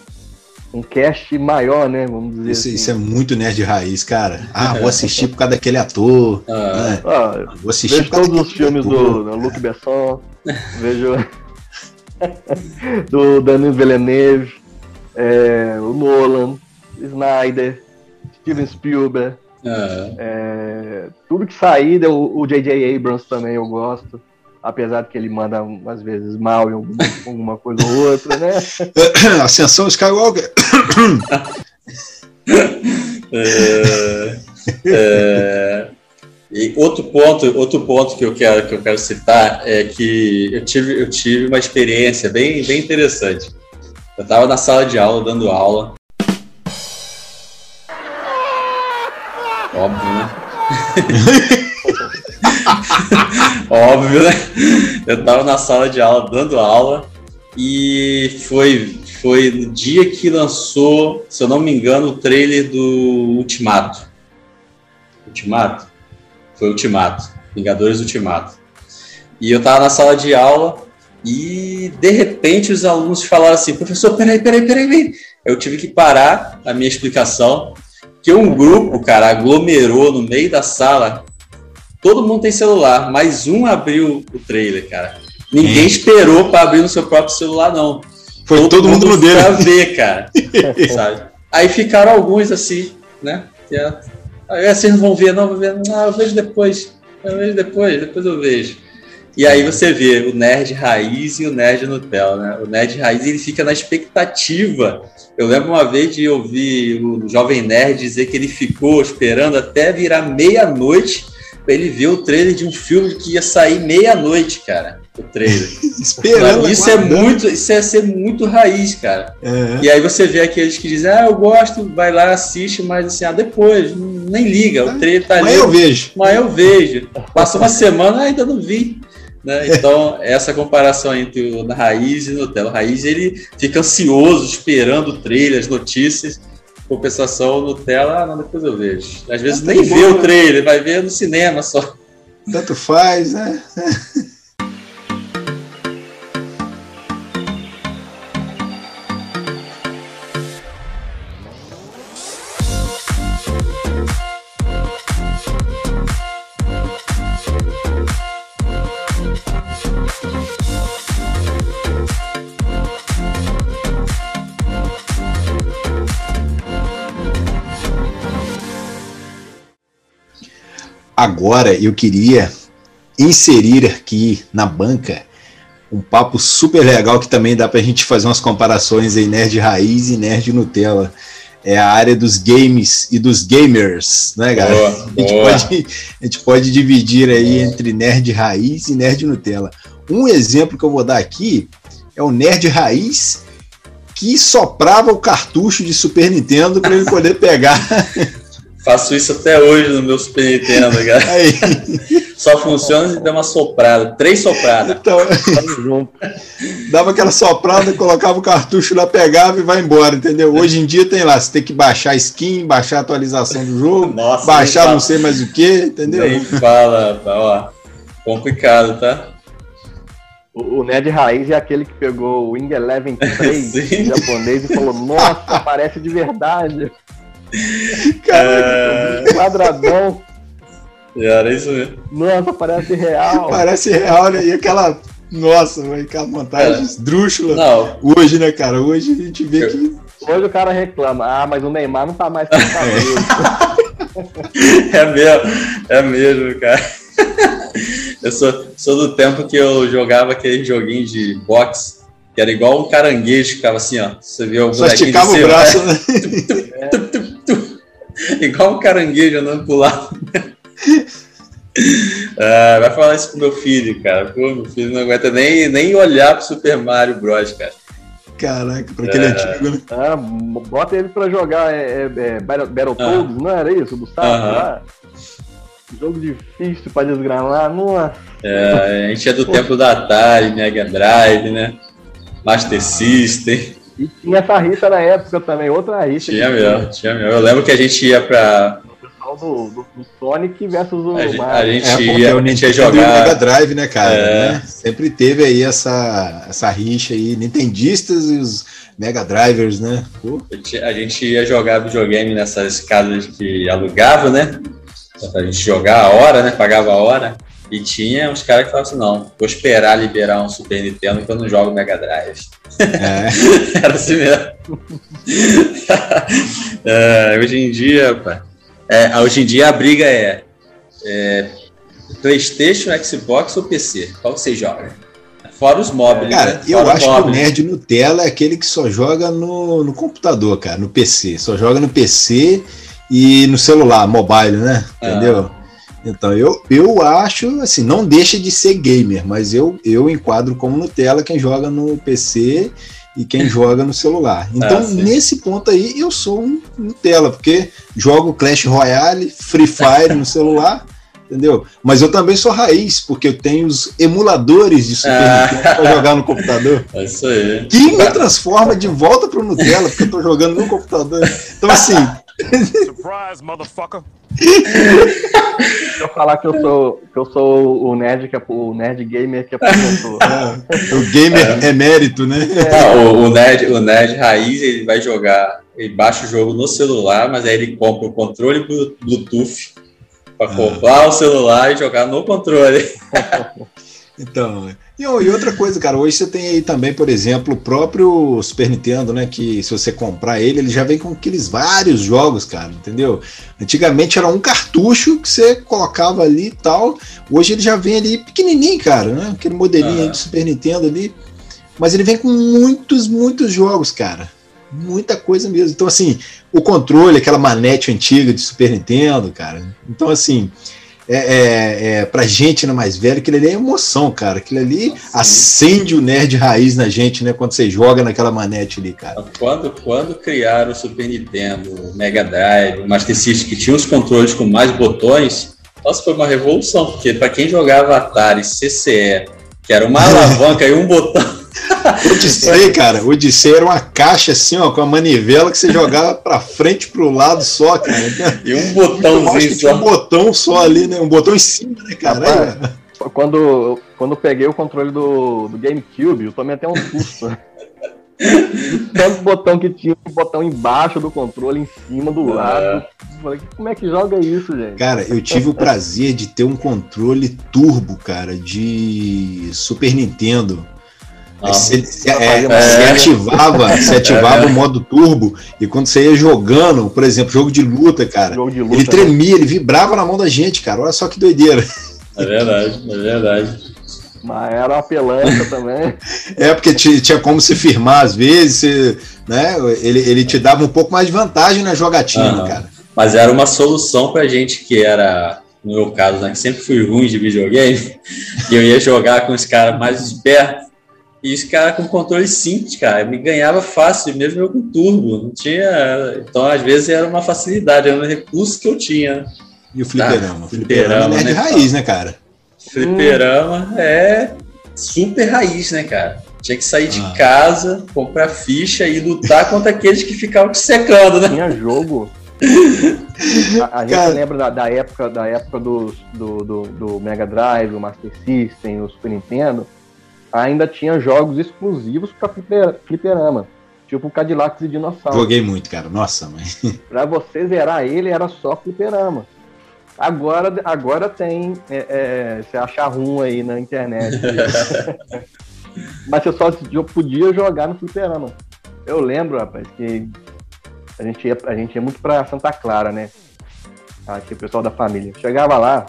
um cast maior, né? Vamos dizer
isso,
assim.
Isso é muito nerd raiz, cara. Ah, vou assistir por causa daquele ator. Ah,
né? ah, vou assistir vejo todos os filmes ator. do, do Luc Besson. vejo do Danilo Villeneuve, é, o Nolan, Snyder, Steven Spielberg. Ah. É, tudo que sair, o J.J. Abrams também eu gosto apesar de que ele manda às vezes mal em alguma, alguma coisa ou outra, né?
Ascensão Skywalker.
é, é, e outro ponto, outro ponto que eu quero que eu quero citar é que eu tive eu tive uma experiência bem bem interessante. Eu estava na sala de aula dando aula. Óbvio, né? Óbvio, né? Eu tava na sala de aula, dando aula, e foi, foi no dia que lançou, se eu não me engano, o trailer do Ultimato. Ultimato? Foi Ultimato. Vingadores Ultimato. E eu tava na sala de aula e de repente os alunos falaram assim: professor, peraí, peraí, peraí, peraí. Eu tive que parar a minha explicação, que um grupo, cara, aglomerou no meio da sala Todo mundo tem celular, mas um abriu o trailer, cara. Ninguém esperou para abrir no seu próprio celular, não.
Foi todo, todo mundo, mundo no dele.
Pra ver, cara. sabe? Aí ficaram alguns assim, né? Aí vocês não vão ver, não, vou ver. Ah, eu vejo depois. Eu vejo depois, depois eu vejo. E aí você vê o nerd raiz e o nerd Nutella, né? O nerd raiz ele fica na expectativa. Eu lembro uma vez de ouvir o jovem nerd dizer que ele ficou esperando até virar meia-noite ele ver o trailer de um filme que ia sair meia-noite, cara. O trailer. Esperando. Isso é muito, isso é ser muito raiz, cara. É. E aí você vê aqueles que dizem, ah, eu gosto, vai lá, assiste, mas assim, ah, depois, nem liga, o trailer tá ali. Mas
eu vejo.
Mas eu vejo. Passa uma semana, ainda não vi. Né? Então, essa comparação entre o Raiz e o Nutella. O Raiz, ele fica ansioso, esperando o trailer, as notícias compensação Nutella, não, depois eu vejo. Às vezes nem vê o trailer, vai ver no cinema só.
Tanto faz, né? Agora eu queria inserir aqui na banca um papo super legal que também dá para a gente fazer umas comparações aí, nerd raiz e nerd Nutella. É a área dos games e dos gamers, né, cara? Boa, a, gente pode, a gente pode dividir aí entre nerd raiz e nerd Nutella. Um exemplo que eu vou dar aqui é o nerd raiz que soprava o cartucho de Super Nintendo para ele poder pegar
Faço isso até hoje no meu Super Nintendo, cara. Aí. Só funciona se der uma soprada, três sopradas. Então,
dava aquela soprada, colocava o cartucho lá, pegava e vai embora, entendeu? Hoje em dia tem lá, você tem que baixar skin, baixar a atualização do jogo, Nossa, baixar não sei mais o que, entendeu?
Nem fala, tá, ó. Complicado, tá?
O, Ned Raiz é aquele que pegou o Wing Eleven 3 japonês e falou: Nossa, parece de verdade. Cara, é... quadradão.
Era isso mesmo.
Nossa, parece real.
Parece real, né? E aquela. Nossa, aquela montagem é. esdrúxula. Não. Hoje, né, cara? Hoje a gente vê Eu... que.
Hoje o cara reclama, ah, mas o Neymar não tá mais com
É mesmo, é mesmo, cara. Eu sou, sou do tempo que eu jogava aquele joguinho de boxe, que era igual um caranguejo, ficava assim, ó. Você viu o
Só esticava o braço, né?
Igual um caranguejo andando pro lado. ah, vai falar isso pro meu filho, cara. Pô, meu filho não aguenta nem, nem olhar pro Super Mario Bros, cara.
Caraca, pra aquele é... antigo, né?
Ah, bota ele pra jogar é, é, é Battletoads, ah. não era isso? Do uh lá? Jogo difícil pra desgranar, nossa.
É, a gente é do tempo da Atari, Mega Drive, né? Master System.
E tinha essa rixa na época também, outra rixa.
Tinha mesmo, tinha mesmo. Eu lembro que a gente ia pra.
O do, do, do Sonic versus o
a Mario. A gente, é, ia, a gente ia jogar.
Mega Drive, né, cara? É. Né? Sempre teve aí essa, essa rixa aí, Nintendistas e os Mega Drivers, né?
Pô. A gente ia jogar videogame nessas casas que alugava, né? Pra gente jogar a hora, né? Pagava a hora. E tinha uns caras que falavam assim, não, vou esperar liberar um Super Nintendo que eu não jogo Mega Drive. É. Era assim mesmo. é, hoje em dia, pá, é, hoje em dia a briga é, é Playstation, Xbox ou PC? Qual você joga? Fora os móveis.
Cara, né? eu acho que o nerd Nutella é aquele que só joga no, no computador, cara, no PC. Só joga no PC e no celular, mobile, né? Ah. Entendeu? Então, eu, eu acho, assim, não deixa de ser gamer, mas eu, eu enquadro como Nutella quem joga no PC e quem joga no celular. Então, ah, nesse ponto aí, eu sou um Nutella, porque jogo Clash Royale, Free Fire no celular, entendeu? Mas eu também sou raiz, porque eu tenho os emuladores de Super ah. Nintendo para jogar no computador.
É isso aí.
Que me transforma de volta pro Nutella, porque eu tô jogando no computador. Então, assim. Surprise, motherfucker!
Se eu falar que eu sou, que eu sou o nerd, que é, o nerd gamer que apresentou.
É, o gamer é. emérito, né?
É. o, o, nerd, o nerd raiz, ele vai jogar, ele baixa o jogo no celular, mas aí ele compra o controle Bluetooth para comprar ah. o celular e jogar no controle.
Então, e, e, outra coisa, cara, hoje você tem aí também, por exemplo, o próprio Super Nintendo, né? Que se você comprar ele, ele já vem com aqueles vários jogos, cara, entendeu? Antigamente era um cartucho que você colocava ali e tal. Hoje ele já vem ali pequenininho, cara, né? Aquele modelinho ah. de Super Nintendo ali. Mas ele vem com muitos, muitos jogos, cara. Muita coisa mesmo. Então, assim, o controle, aquela manete antiga de Super Nintendo, cara. Então, assim, é, é, é, pra gente né, mais velho, aquilo ali é emoção, cara. Aquilo ali acende o nerd raiz na gente, né? Quando você joga naquela manete ali, cara.
Quando, quando criaram o Super Nintendo, o Mega Drive, o Master System, que tinha os controles com mais botões, nossa, foi uma revolução, porque para quem jogava Atari, CCE, que era uma alavanca e um botão
Odisseia, cara, o Odisseia era uma caixa assim, ó, com a manivela que você jogava pra frente pro lado só, cara.
E um botãozinho
só. Um botão só ali, né? Um botão em cima, né, cara? Rapaz,
quando, quando eu peguei o controle do, do GameCube, eu tomei até um susto. Tanto botão que tinha, um botão embaixo do controle, em cima, do lado. Falei, como é que joga isso, gente?
Cara, eu tive o prazer de ter um controle turbo, cara, de Super Nintendo. Você, é, é, ativava, você ativava é. o modo turbo e quando você ia jogando, por exemplo, jogo de luta, cara, jogo de luta, ele né? tremia, né? ele vibrava na mão da gente, cara. Olha só que doideira.
É verdade, é verdade.
Mas era uma pelanca também.
É, porque tinha como se firmar às vezes, né? Ele, ele te dava um pouco mais de vantagem na jogatina, uhum. cara.
Mas era uma solução pra gente que era, no meu caso, né? Que sempre fui ruim de videogame, e eu ia jogar com os caras mais espertos. E os caras com controle simples, cara, me ganhava fácil, mesmo eu com turbo. Não tinha. Então, às vezes, era uma facilidade, era um recurso que eu tinha.
E o fliperama? Tá? Fliperama, fliperama é de né? raiz, né, cara?
Fliperama hum. é super raiz, né, cara? Tinha que sair ah. de casa, comprar ficha e lutar contra aqueles que ficavam te secando, né?
Tinha jogo. a, a gente cara... lembra da, da, época, da época do, do, do, do Mega Drive, o Master System, o Super Nintendo. Ainda tinha jogos exclusivos para fliper, fliperama. Tipo Cadillacs e Dinossauros.
Joguei muito, cara. Nossa, mãe.
pra você zerar ele era só fliperama. Agora, agora tem. É, é, você acha rum aí na internet. Mas você só podia jogar no fliperama. Eu lembro, rapaz, que a gente ia, a gente ia muito pra Santa Clara, né? Aqui, o pessoal da família. Chegava lá,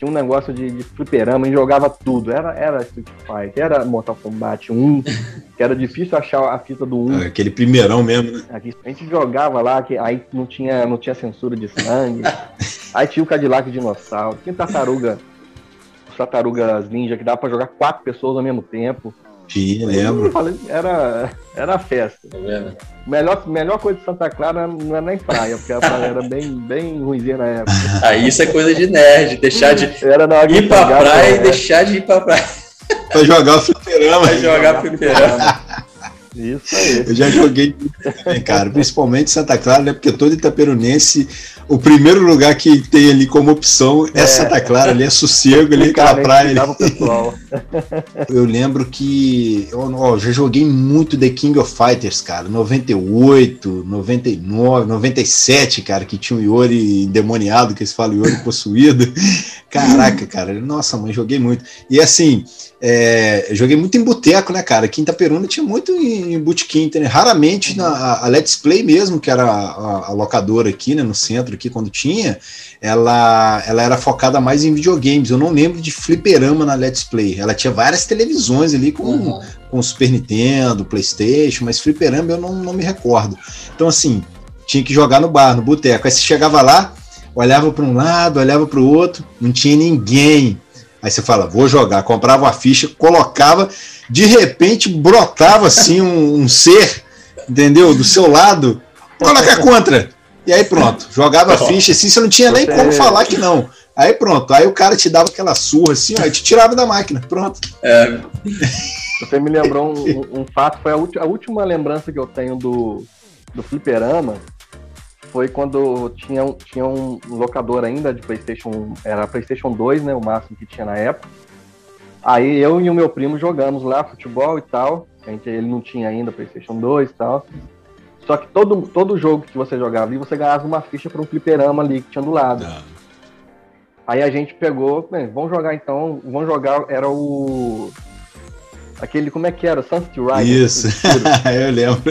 tinha um negócio de, de fliperama e jogava tudo. Era, era Street Fighter, era Mortal Kombat 1, que era difícil achar a fita do 1.
É, aquele primeirão mesmo, né?
A gente jogava lá, que aí não tinha, não tinha censura de sangue. aí tinha o Cadillac Dinossauro, tinha tartaruga, tartarugas ninja, que dava pra jogar quatro pessoas ao mesmo tempo.
Sim, lembro.
Era, era festa. É melhor, melhor coisa de Santa Clara não era nem praia, porque a praia era bem, bem ruimzinha na época.
Aí isso é coisa de nerd, deixar de era na ir pra praia e deixar de ir pra praia.
Pra jogar o fliperama.
Pra jogar fliperama.
Isso aí.
Eu já joguei cara. Principalmente Santa Clara, né? Porque todo Itaperunense, o primeiro lugar que tem ali como opção é, é. Santa Clara, ali é sossego, ali aquela praia. Ali. Eu lembro que eu ó, já joguei muito The King of Fighters, cara. 98, 99, 97, cara, que tinha o Yori endemoniado, que eles falam Yori possuído. Caraca, cara. Nossa, mãe, joguei muito. E assim, é, joguei muito em boteco, né, cara? Quinta Peruna tinha muito em, em botequim, né? raramente na a, a, Let's Play mesmo, que era a, a, locadora aqui, né, no centro aqui, quando tinha, ela, ela era focada mais em videogames. Eu não lembro de fliperama na Let's Play. Ela tinha várias televisões ali com, uhum. com Super Nintendo, Playstation, mas fliperama eu não, não me recordo. Então, assim, tinha que jogar no bar, no boteco. Aí você chegava lá, olhava para um lado, olhava para o outro, não tinha ninguém Aí você fala, vou jogar, comprava a ficha, colocava, de repente brotava assim um, um ser, entendeu? Do seu lado, coloca contra. E aí pronto, jogava a ficha assim, você não tinha nem como falar que não. Aí pronto, aí o cara te dava aquela surra assim, ó, e te tirava da máquina, pronto. É.
Você me lembrou um, um fato, foi a, a, última lembrança que eu tenho do, do fliperama, foi quando tinha, tinha um locador ainda de PlayStation, era PlayStation 2, né, o máximo que tinha na época. Aí eu e o meu primo jogamos lá futebol e tal. A gente, ele não tinha ainda PlayStation 2 e tal. Só que todo, todo jogo que você jogava ali, você ganhava uma ficha para um fliperama ali que tinha do lado. Não. Aí a gente pegou, bem, vamos jogar então, vamos jogar, era o. Aquele, como é que era? Sunset Riders.
Isso, eu lembro.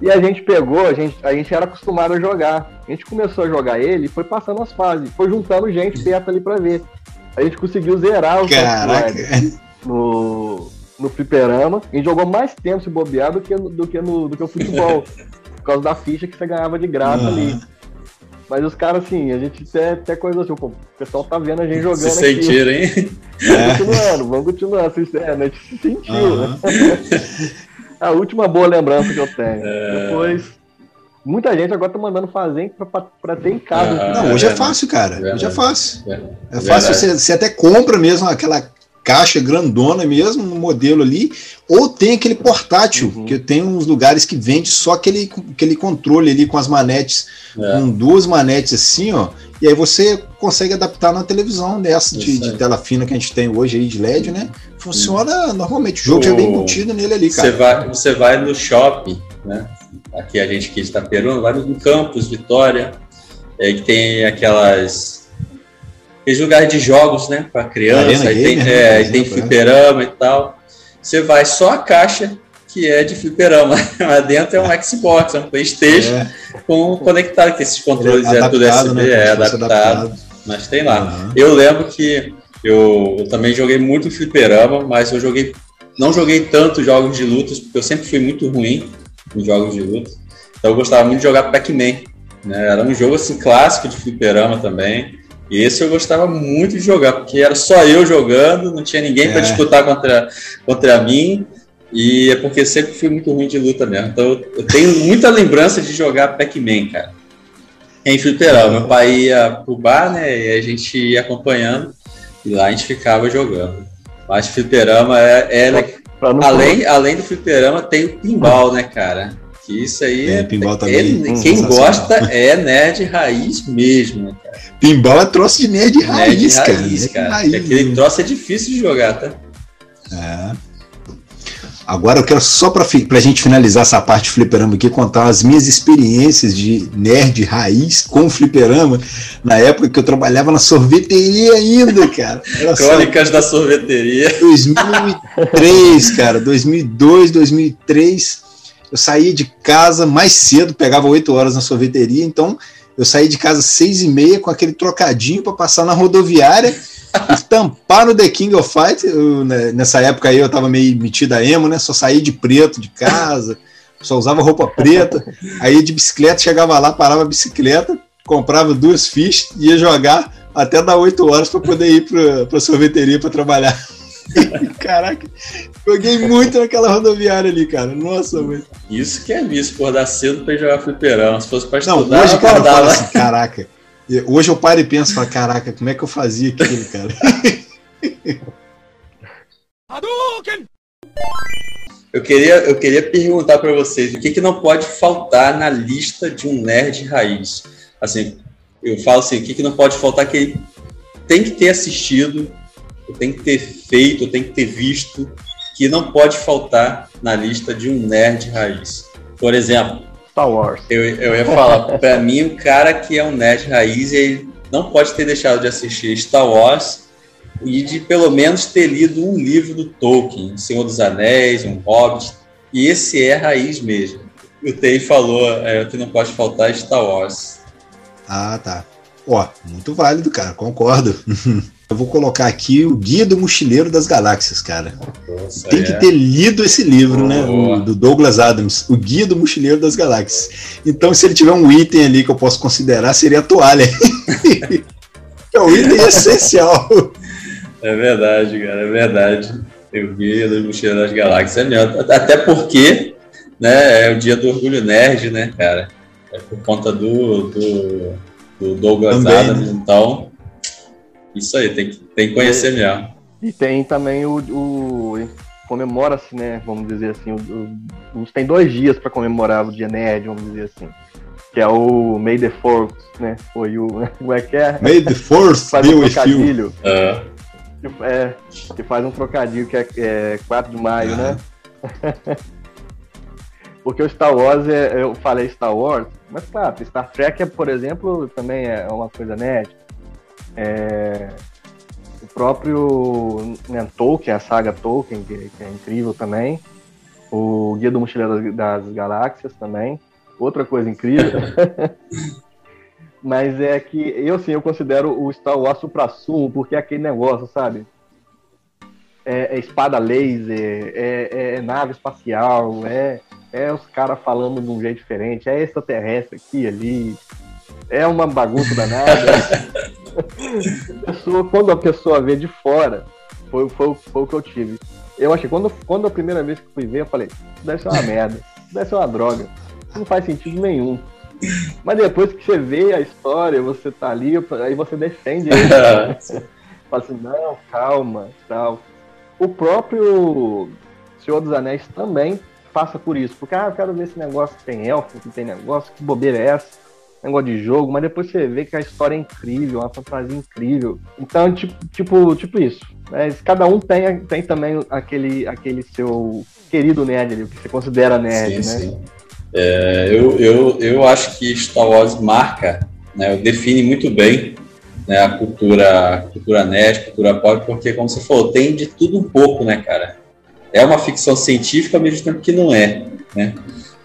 E a gente pegou, a gente, a gente era acostumado a jogar. A gente começou a jogar ele e foi passando as fases. Foi juntando gente perto ali pra ver. A gente conseguiu zerar o
Caraca.
no, no fliperama. A gente jogou mais tempo se bobear do que, do que, no, do que o futebol. por causa da ficha que você ganhava de graça uhum. ali. Mas os caras, assim, a gente até, até coisa assim, o pessoal tá vendo a gente jogando se
sentiram, hein?
Vamos continuando, vamos continuar. Assim, é, a gente se sentiu, uhum. né? A última boa lembrança que eu tenho. É... Depois, muita gente agora tá mandando fazer para ter em casa.
Ah, não, hoje é, é fácil, cara. Verdade. Hoje é fácil. É fácil, você, você até compra mesmo aquela caixa grandona mesmo, no modelo ali, ou tem aquele portátil, uhum. que tem uns lugares que vende só aquele, aquele controle ali com as manetes, é. com duas manetes assim, ó, e aí você consegue adaptar na televisão dessa de, de, tela fina que a gente tem hoje aí de LED, né? Funciona uhum. normalmente, o jogo o... já é bem embutido nele ali, cara.
Você vai, você vai no shopping, né? Aqui a gente que está perando, vai no Campus, Vitória, é, que tem aquelas aqueles lugares de jogos, né, para criança, aí tem, né, é, tem fliperama e tal. Você vai só a caixa que é de fliperama, lá dentro é um Xbox, é um Playstation é. com conectado, que esses controles é, adaptado, é tudo USB, né, é adaptado. adaptado. mas tem lá. Uhum. Eu lembro que eu, eu, também joguei muito fliperama, mas eu joguei não joguei tanto jogos de lutas, porque eu sempre fui muito ruim em jogos de luta. Então eu gostava muito de jogar Pac-Man. Né? Era um jogo assim clássico de fliperama também. E esse eu gostava muito de jogar, porque era só eu jogando, não tinha ninguém é. para disputar contra, contra mim. E é porque sempre fui muito ruim de luta mesmo. Então eu tenho muita lembrança de jogar Pac-Man, cara. Em fliperama. Meu pai ia pro bar, né? E a gente ia acompanhando. E lá a gente ficava jogando. Mas fliperama é. é além, além do fliperama, tem o pinball, né, cara? Que isso aí. É,
pinball também.
É, quem gosta é nerd raiz mesmo, né, cara?
Pinball é troço de nerd raiz,
nerd raiz cara. cara. Raiz, aquele troço é difícil de jogar, tá?
É. Agora eu quero só para a gente finalizar essa parte de fliperama aqui, contar as minhas experiências de nerd raiz com fliperama na época que eu trabalhava na sorveteria ainda, cara.
Era Crônicas só... da sorveteria.
2003, cara, 2002, 2003. Eu saía de casa mais cedo, pegava 8 horas na sorveteria, então eu saí de casa seis e meia com aquele trocadinho para passar na rodoviária estampar no The King of Fight. Eu, né, nessa época aí eu tava meio metida emo, né? Só saí de preto de casa, só usava roupa preta. Aí de bicicleta chegava lá, parava a bicicleta, comprava duas fichas e ia jogar até dar 8 horas para poder ir para pra sorveteria para trabalhar. Caraca, joguei muito naquela rodoviária ali, cara. Nossa, mãe.
Isso que é isso, por dar cedo pra jogar fliperão. Se fosse pra estudar,
Não, hoje, cara, eu assim, caraca, Hoje eu paro e penso, falo, caraca, como é que eu fazia aquilo, cara?
Eu queria, eu queria perguntar para vocês o que, que não pode faltar na lista de um nerd raiz. Assim, eu falo assim, o que, que não pode faltar que ele tem que ter assistido, tem que ter feito, tem que ter visto, que não pode faltar na lista de um nerd raiz. Por exemplo,
Star Wars.
Eu, eu ia falar, para mim, o cara que é um nerd raiz, ele não pode ter deixado de assistir Star Wars e de pelo menos ter lido um livro do Tolkien, Senhor dos Anéis, um Hobbit, e esse é raiz mesmo. O Tei falou é, que não pode faltar Star Wars.
Ah, tá. Ó, muito válido, cara, concordo. Eu vou colocar aqui o Guia do Mochileiro das Galáxias, cara. Nossa, Tem é. que ter lido esse livro, né? O, do Douglas Adams, o Guia do Mochileiro das Galáxias. Então, se ele tiver um item ali que eu posso considerar, seria a toalha. é um item essencial.
É verdade, cara, é verdade. O Guia do Mochileiro das Galáxias é melhor. Até porque né, é o dia do Orgulho Nerd, né, cara? É por conta do, do, do Douglas Também, Adams, né? então isso aí, tem que, tem que conhecer e, mesmo.
E tem também o. o comemora-se, né? Vamos dizer assim. O, o, tem dois dias para comemorar o dia nerd, vamos dizer assim. Que é o May the Force, né? Foi o. Como é que é?
May the Force
faz um trocadilho. É. é. Que faz um trocadilho que é, é 4 de maio, né? Porque o Star Wars, é, eu falei Star Wars, mas claro, Star Trek, é, por exemplo, também é uma coisa nerd. É, o próprio né, Tolkien, a saga Tolkien, que, que, é incrível também. O Guia do Mochileiro das, das Galáxias também. Outra coisa incrível. Mas é que eu sim, eu considero o Star Wars supra-sumo, porque é aquele negócio, sabe? É, é espada laser, é, é, é nave espacial, é, é os caras falando de um jeito diferente, é extraterrestre aqui ali, é uma bagunça danada. pessoa, quando a pessoa vê de fora, foi, foi, foi o que eu tive. Eu achei, quando, quando a primeira vez que fui ver, eu falei, isso deve ser uma merda, isso deve ser uma droga, isso não faz sentido nenhum. Mas depois que você vê a história, você tá ali, aí você defende ele. Né? Fala assim, não, calma, tal. O próprio Senhor dos Anéis também passa por isso, porque ah, eu quero ver esse negócio que tem elfo, que tem negócio, que bobeira é essa negócio de jogo, mas depois você vê que a história é incrível, uma fantasia incrível. Então, tipo, tipo, tipo isso. Né? Cada um tem, tem também aquele, aquele seu querido nerd ali, o que você considera nerd, sim, né? Sim.
É, eu, eu, eu acho que Star Wars marca, né, define muito bem né, a cultura, a cultura nerd, cultura pop, porque, como você falou, tem de tudo um pouco, né, cara? É uma ficção científica ao mesmo tempo que não é, né?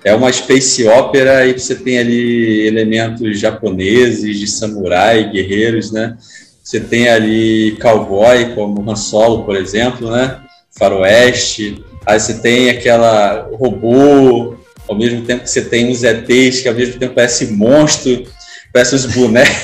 É uma space opera e você tem ali elementos japoneses, de samurai, guerreiros, né? Você tem ali cowboy, como Han Solo, por exemplo, né? Faroeste. Aí você tem aquela robô, ao mesmo tempo que você tem uns ETs que ao mesmo tempo parece monstro, parece os bonecos.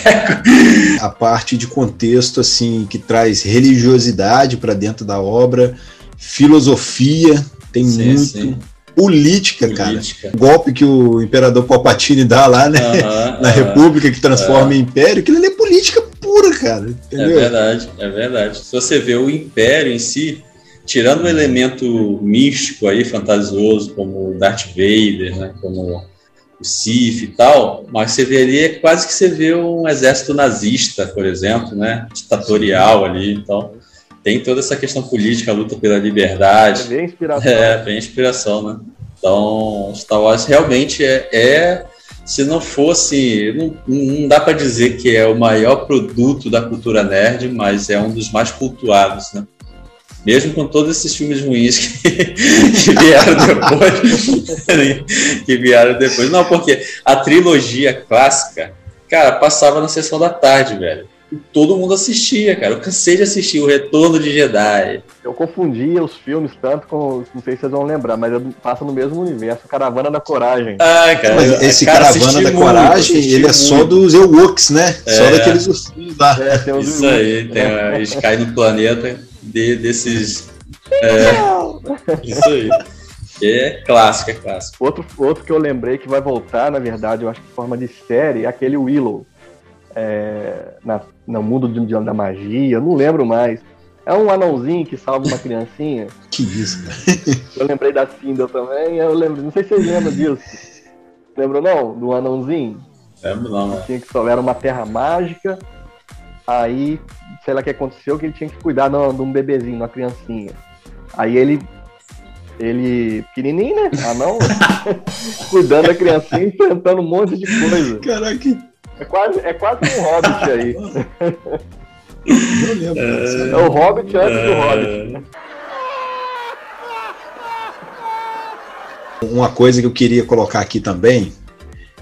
A parte de contexto, assim, que traz religiosidade para dentro da obra, filosofia, tem sim, muito. Sim política, política. cara. O golpe que o imperador Palpatine dá lá, né? Uh -huh, na uh -huh, República, que transforma uh -huh. em Império, aquilo ali é política pura, cara.
Entendeu? É verdade, é verdade. Se você vê o Império em si, tirando um elemento místico aí, fantasioso, como o Darth Vader, né? Como o Sith e tal, mas você vê ali, é quase que você vê um exército nazista, por exemplo, né? Ditatorial ali, então tem toda essa questão política, a luta pela liberdade. É bem inspiração. É, bem inspiração, né? Então, Star Wars realmente é, é se não fosse, não, não dá para dizer que é o maior produto da cultura nerd, mas é um dos mais cultuados, né? Mesmo com todos esses filmes ruins que, que vieram depois, que vieram depois. Não, porque a trilogia clássica, cara, passava na sessão da tarde, velho todo mundo assistia, cara. Eu cansei de assistir o Retorno de Jedi.
Eu confundia os filmes tanto com. Não sei se vocês vão lembrar, mas passa no mesmo universo. Caravana da Coragem.
Ah, cara. Mas esse cara, Caravana da Coragem, ele muito. é só dos Ewoks, né? É. Só daqueles ursinhos lá.
É, tem os Isso aí, tem, eles caem no planeta de, desses. É, isso aí. É clássico, é clássico.
Outro, outro que eu lembrei que vai voltar, na verdade, eu acho que em forma de série, é aquele Willow. É, na, no mundo de, de, da magia, não lembro mais. É um anãozinho que salva uma criancinha.
que isso, cara.
Eu lembrei da Sindel também, eu lembro, não sei se vocês lembram disso. Lembram não? Do anãozinho?
Lembro não, né?
Tinha que salvar uma terra mágica, aí, sei lá o que aconteceu, que ele tinha que cuidar de um bebezinho, de uma criancinha. Aí ele ele pequenininho, né? Anão, cuidando da criancinha, enfrentando um monte de coisa.
Caraca,
é quase, é quase um Hobbit aí. É, é o Hobbit antes do Hobbit.
Uma coisa que eu queria colocar aqui também,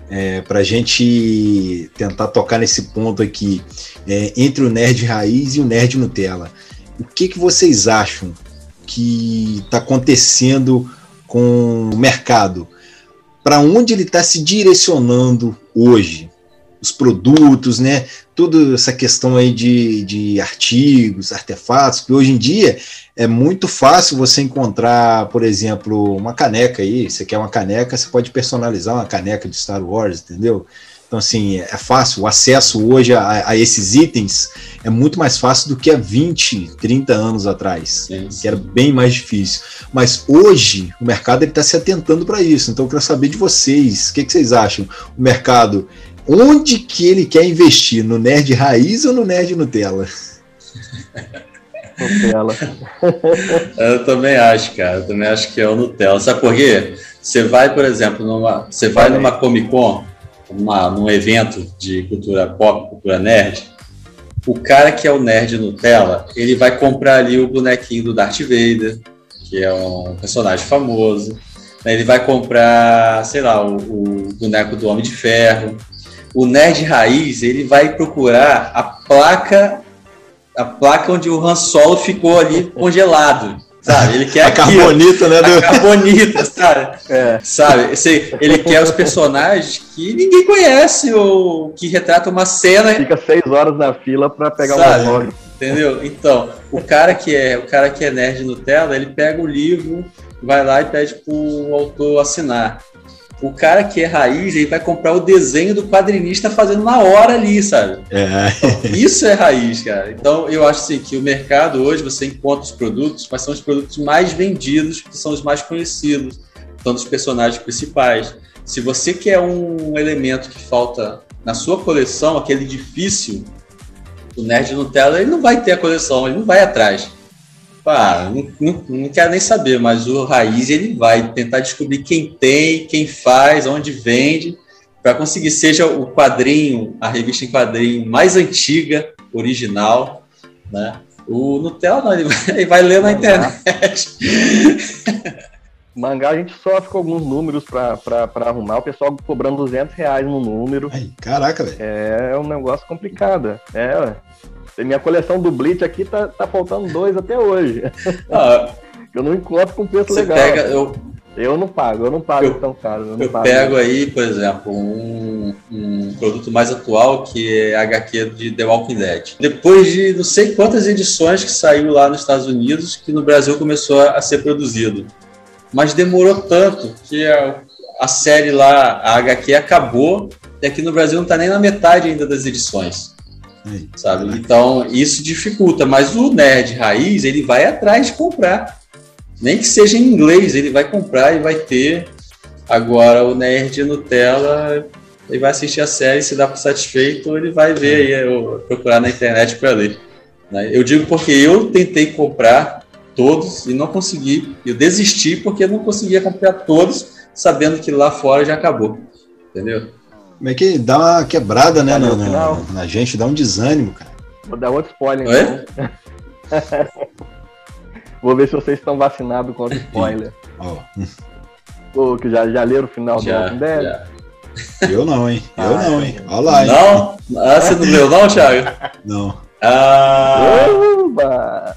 é, para a gente tentar tocar nesse ponto aqui, é, entre o nerd raiz e o nerd Nutella. O que, que vocês acham que está acontecendo com o mercado? Para onde ele está se direcionando hoje? Os produtos, né? Toda essa questão aí de, de artigos, artefatos, que hoje em dia é muito fácil você encontrar, por exemplo, uma caneca aí. Você quer uma caneca, você pode personalizar uma caneca de Star Wars, entendeu? Então, assim, é fácil. O acesso hoje a, a, esses itens é muito mais fácil do que há 20, 30 anos atrás, sim, sim. que era bem mais difícil. Mas hoje o mercado está se atentando para isso. Então, eu quero saber de vocês. O que, que vocês acham? O mercado onde que ele quer investir? No nerd raiz ou no nerd Nutella?
Nutella.
eu também acho, cara. Eu também acho que é o Nutella. Sabe por quê? Você vai, por exemplo, numa, você vai numa Comic Con, uma, num evento de cultura pop, cultura nerd. O cara que é o nerd Nutella, ele vai comprar ali o bonequinho do Darth Vader, que é um personagem famoso. Ele vai comprar, sei lá, o, o boneco do Homem de Ferro o nerd raiz ele vai procurar a placa a placa onde o Han Solo ficou ali congelado, sabe? Ele quer
a carbonita, né?
A carbonita, sabe? É. Sabe? ele quer os personagens que ninguém conhece ou que retratam uma cena.
Fica seis horas na fila para pegar sabe? um
logo. Entendeu? Então, o cara que é o cara que é nerd Nutella, ele pega o livro, vai lá e pede pro autor assinar. O cara que é raiz, ele vai comprar o desenho do quadrinista fazendo na hora ali, sabe?
É.
Então, isso é raiz, cara. Então, eu acho assim, que o mercado hoje, você encontra os produtos, mas são os produtos mais vendidos, que são os mais conhecidos, são dos personagens principais. Se você quer um elemento que falta na sua coleção, aquele difícil, o Nerd Nutella, ele não vai ter a coleção, ele não vai atrás. Pá, não, não, não quero nem saber, mas o Raiz ele vai tentar descobrir quem tem, quem faz, onde vende, para conseguir seja o quadrinho, a revista em quadrinho mais antiga, original, né? O Nutella não, ele vai, ele vai ler na internet.
Mangá a gente sofre com alguns números para arrumar, o pessoal cobrando 200 reais no número.
Ai, caraca, velho.
É um negócio complicado. É, minha coleção do Bleach aqui tá, tá faltando dois até hoje. Ah, eu não encontro com preço legal.
Pega, eu,
eu não pago, eu não pago eu, tão caro.
Eu,
eu
pego aí, por exemplo, um, um, produto mais atual que é HQ de The Walking Dead. Depois de não sei quantas edições que saiu lá nos Estados Unidos, que no Brasil começou a ser produzido. Mas demorou tanto que a, a série lá, a HQ, acabou e aqui no Brasil não está nem na metade ainda das edições. Sabe? Então, isso dificulta, mas o nerd raiz, ele vai atrás de comprar nem que seja em inglês, ele vai comprar e vai ter. Agora, o nerd Nutella, ele vai assistir a série, se dá por satisfeito, ele vai ver aí, procurar na internet para ler. Né? Eu digo porque eu tentei comprar todos e não consegui. Eu desisti porque eu não conseguia comprar todos, sabendo que lá fora já acabou. Entendeu?
Como é que dá uma quebrada, né, na, na, na, gente, dá um desânimo, cara.
Vou dar outro spoiler, então. Vou ver se vocês estão vacinados contra spoiler. oh. Pô, que já, já leram o final já, do Walking Dead? Já.
Eu não, hein? Eu ah, não, hein? Olha lá,
hein? Não? Ah, você não leu não, Thiago?
Não.
Ah! Oba!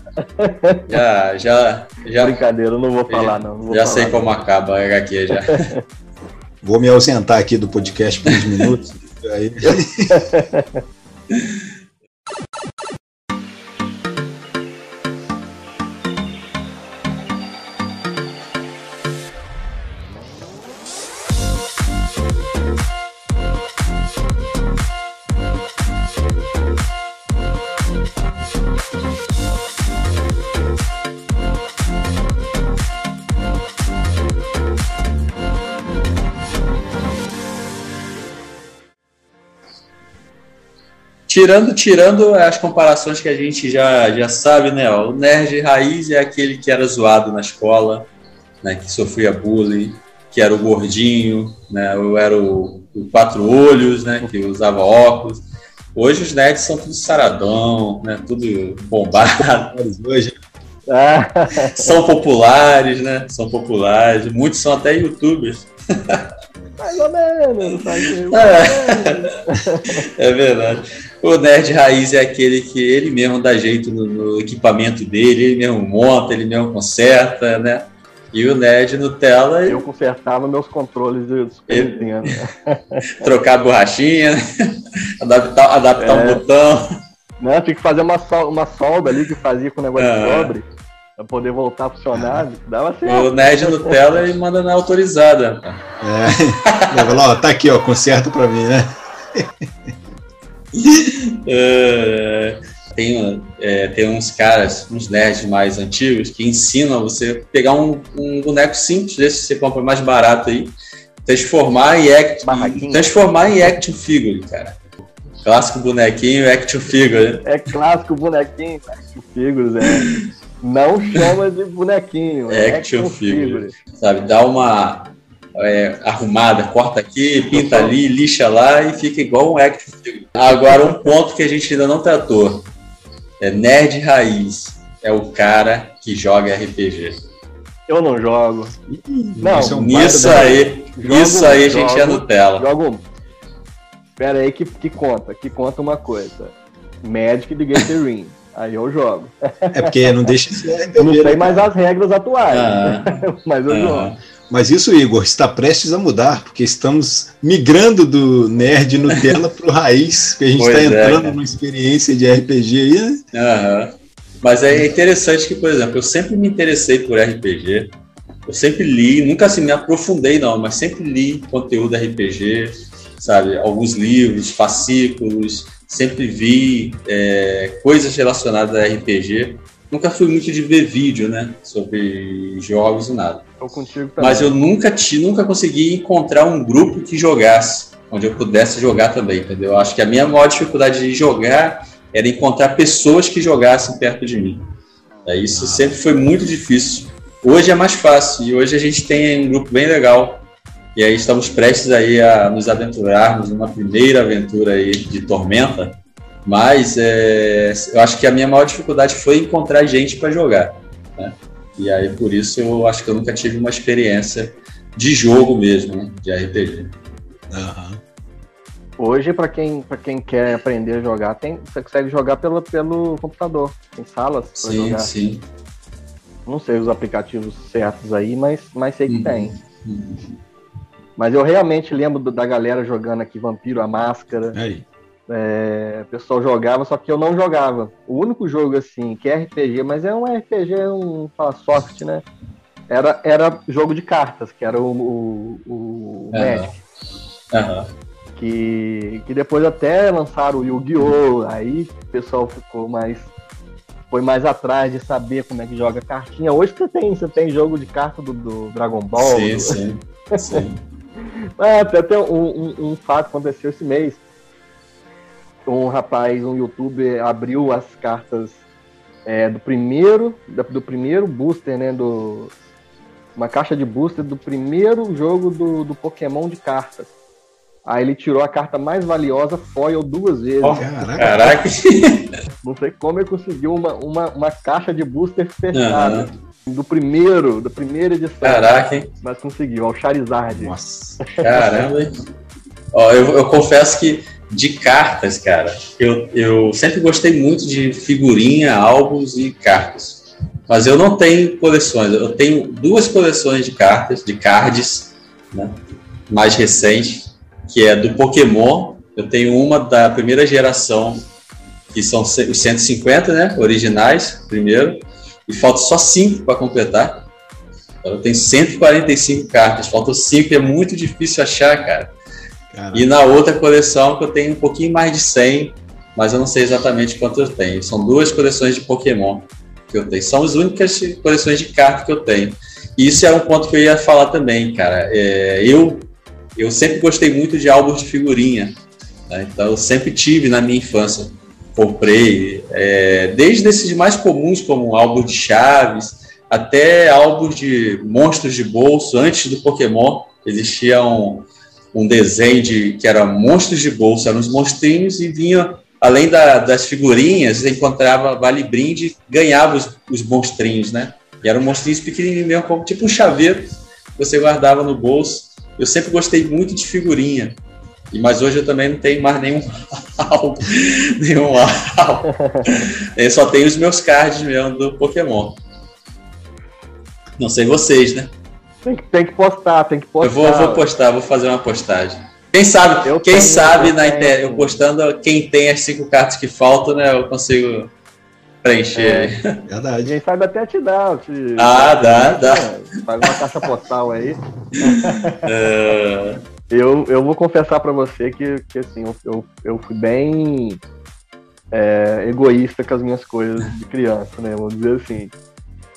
Já, já, já.
Brincadeira, eu não vou falar, não. não vou
já
falar,
sei como acaba a HQ já.
Vou me ausentar aqui do podcast por uns minutos. Aí...
Tirando, tirando as comparações que a gente já, já sabe, né? Ó, o nerd raiz é aquele que era zoado na escola, né? Que sofria bullying, que era o gordinho, né? Ou era o, o quatro olhos, né? Que usava óculos. Hoje os nerds são tudo saradão, né? Tudo bombado. Hoje. são populares, né? São populares. Muitos são até youtubers.
Mais ou menos.
É. é verdade. O nerd raiz é aquele que ele mesmo dá jeito no, no, equipamento dele, ele mesmo monta, ele mesmo conserta, né? E o nerd Nutella.
Eu consertava meus controles de Super Nintendo.
Trocar a borrachinha, adaptar, adaptar é. um botão.
Não, tinha que fazer uma, sol, uma solda ali que fazia com o negócio de ah. cobre pra poder voltar a funcionar. Dava certo.
O Nerd Nutella ele manda na autorizada.
É. ó, tá aqui, ó, conserta pra mim, né?
é, tem, é, tem uns caras, uns nerds mais antigos, que ensinam você pegar um, um boneco simples desse que você compra mais barato aí, transformar em act, transformar em action figure, cara. Clássico bonequinho, action figure.
É clássico bonequinho, action figures, é. Não chama de bonequinho.
É action, action figure. figure. Sabe, dá uma é, arrumada, corta aqui, pinta ali, lixa lá e fica igual um action figure. Agora, um ponto que a gente ainda não tratou. É nerd raiz. É o cara que joga RPG.
Eu não jogo.
Não, isso, é um isso aí, jogo, isso aí a gente jogo, é Nutella.
Jogo. Pera aí que, que conta, que conta uma coisa. Magic de Gathering. Aí eu jogo.
É porque não deixa de
ser. Eu não sei mais as regras atuais. Ah, mas eu ah, jogo.
Mas isso, Igor, está prestes a mudar, porque estamos migrando do nerd Nutella para o raiz, que a gente está é, entrando é, numa experiência de RPG aí, né?
Mas é interessante que, por exemplo, eu sempre me interessei por RPG, eu sempre li, nunca assim me aprofundei não, mas sempre li conteúdo RPG, sabe? Alguns livros, fascículos, sempre vi é, coisas relacionadas a RPG. Nunca fui muito de ver vídeo, né? Sobre jogos e nada. Mas eu nunca, te, nunca consegui encontrar um grupo que jogasse, onde eu pudesse jogar também, entendeu? Acho que a minha maior dificuldade de jogar era encontrar pessoas que jogassem perto de mim. É, isso ah. sempre foi muito difícil. Hoje é mais fácil e hoje a gente tem um grupo bem legal e aí estamos prestes aí a nos aventurarmos numa primeira aventura aí de Tormenta, mas é, eu acho que a minha maior dificuldade foi encontrar gente para jogar. Né? E aí, por isso, eu acho que eu nunca tive uma experiência de jogo mesmo, né? de RPG.
Uhum. Hoje, para quem, quem quer aprender a jogar, tem, você consegue jogar pelo, pelo computador. Tem salas
para jogar. Sim, sim.
Não sei os aplicativos certos aí, mas, mas sei que uhum. tem. Uhum. Mas eu realmente lembro da galera jogando aqui Vampiro a Máscara. Aí. É, o pessoal jogava, só que eu não jogava. O único jogo assim, que é RPG, mas é um RPG, um fala soft, né? Era, era jogo de cartas, que era o, o, o uhum. Magic. Uhum. Que, que depois até lançaram o Yu-Gi-Oh! Aí o pessoal ficou mais. Foi mais atrás de saber como é que joga cartinha. Hoje você tem, você tem jogo de carta do, do Dragon Ball.
Sim, do... sim. sim.
até, até um, um, um fato aconteceu esse mês um rapaz, um youtuber, abriu as cartas é, do primeiro do primeiro booster, né? Do, uma caixa de booster do primeiro jogo do, do Pokémon de cartas. Aí ele tirou a carta mais valiosa foil duas vezes. Oh,
caraca!
Não sei como ele conseguiu uma, uma, uma caixa de booster fechada. Uhum. Do primeiro, da primeira edição.
Caraca, hein?
Mas conseguiu, ao Charizard.
Nossa. Caramba, hein? Ó, eu, eu confesso que de cartas, cara, eu, eu sempre gostei muito de figurinha, álbuns e cartas. Mas eu não tenho coleções. Eu tenho duas coleções de cartas, de cards, né, mais recentes, que é do Pokémon. Eu tenho uma da primeira geração, que são os 150, né, originais, primeiro, e falta só cinco para completar. Então, eu tenho 145 cartas, faltam cinco, é muito difícil achar, cara. Caraca. E na outra coleção que eu tenho um pouquinho mais de 100, mas eu não sei exatamente quanto eu tenho. São duas coleções de Pokémon que eu tenho. São as únicas coleções de cartas que eu tenho. E isso é um ponto que eu ia falar também, cara. É, eu, eu sempre gostei muito de álbuns de figurinha. Né? Então eu sempre tive na minha infância. Comprei, é, desde esses mais comuns, como álbum de chaves, até álbuns de monstros de bolso. Antes do Pokémon, existiam um desenho de que era monstros de bolsa, eram uns monstrinhos e vinha, além da, das figurinhas, encontrava vale brinde, ganhava os, os monstrinhos, né? E eram monstrinhos pequenininhos mesmo, como tipo um chaveiro você guardava no bolso. Eu sempre gostei muito de figurinha. E, mas hoje eu também não tenho mais nenhum álbum. nenhum álbum. Eu só tenho os meus cards mesmo do Pokémon. Não sei vocês, né?
Tem que, tem que postar, tem que postar.
Eu vou, vou postar, vou fazer uma postagem. Quem sabe, eu quem tenho, sabe eu na internet, eu postando quem tem as cinco cartas que faltam, né? Eu consigo preencher. É,
verdade. Quem sabe até te dá. Te,
ah, dá, dá.
Faz uma caixa postal aí. É... Eu, eu vou confessar para você que, que assim, eu, eu fui bem é, egoísta com as minhas coisas de criança, né? Vamos dizer assim.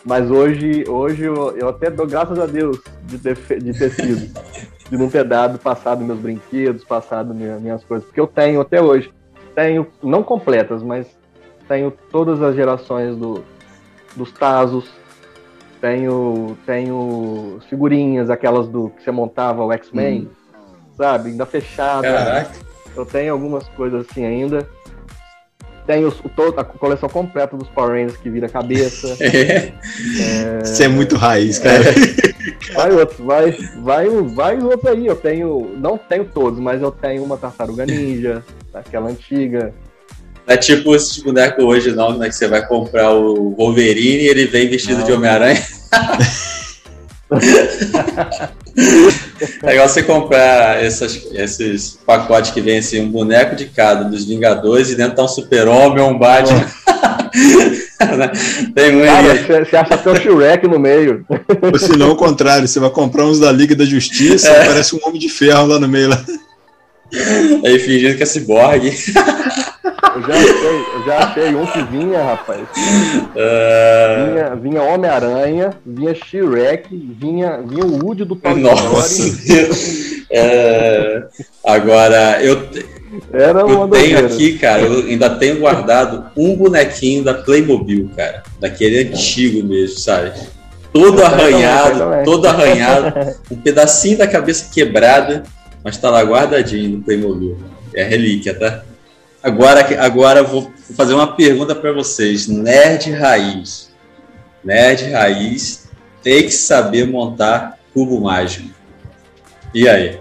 Mas hoje, hoje eu, eu até dou graças a Deus de ter, de ter sido. de não ter dado, passado meus brinquedos, passado minha, minhas coisas. Porque eu tenho até hoje. Tenho, não completas, mas tenho todas as gerações do, dos Tazos. Tenho, tenho figurinhas, aquelas do que você montava o X-Men, hum. sabe? Ainda fechada. Caraca. Eu tenho algumas coisas assim ainda. Tem os, o, a coleção completa dos Power Rangers que vira cabeça.
É. É... Isso é muito raiz, cara.
É. Vai outro, vai, vai, vai outro aí. Eu tenho, não tenho todos, mas eu tenho uma tartaruga ninja, aquela antiga.
É tipo esse boneco hoje, não, né? Que você vai comprar o Wolverine e ele vem vestido não. de Homem-Aranha. É igual você comprar essas, esses pacotes que vem assim, um boneco de cada dos Vingadores e dentro tá um super-homem ou um Batman.
Tem um Cara, você acha até o Shrek no meio.
Ou se não, o contrário, você vai comprar uns da Liga da Justiça é. parece um Homem de Ferro lá no meio. Lá.
Aí fingindo que é ciborgue.
Eu já achei, eu já achei um que vinha, rapaz. Uh... Vinha, vinha Homem-Aranha, vinha Shrek, vinha, vinha o Woody do Toy
Nossa, é... Agora, eu, Era eu tenho aqui, cara, eu ainda tenho guardado um bonequinho da Playmobil, cara. Daquele antigo mesmo, sabe? Todo arranhado, todo arranhado, um pedacinho da cabeça quebrada, mas tá lá guardadinho no Playmobil. É relíquia, tá? Agora, agora vou fazer uma pergunta para vocês. Nerd raiz. Nerd raiz tem que saber montar cubo mágico. E aí?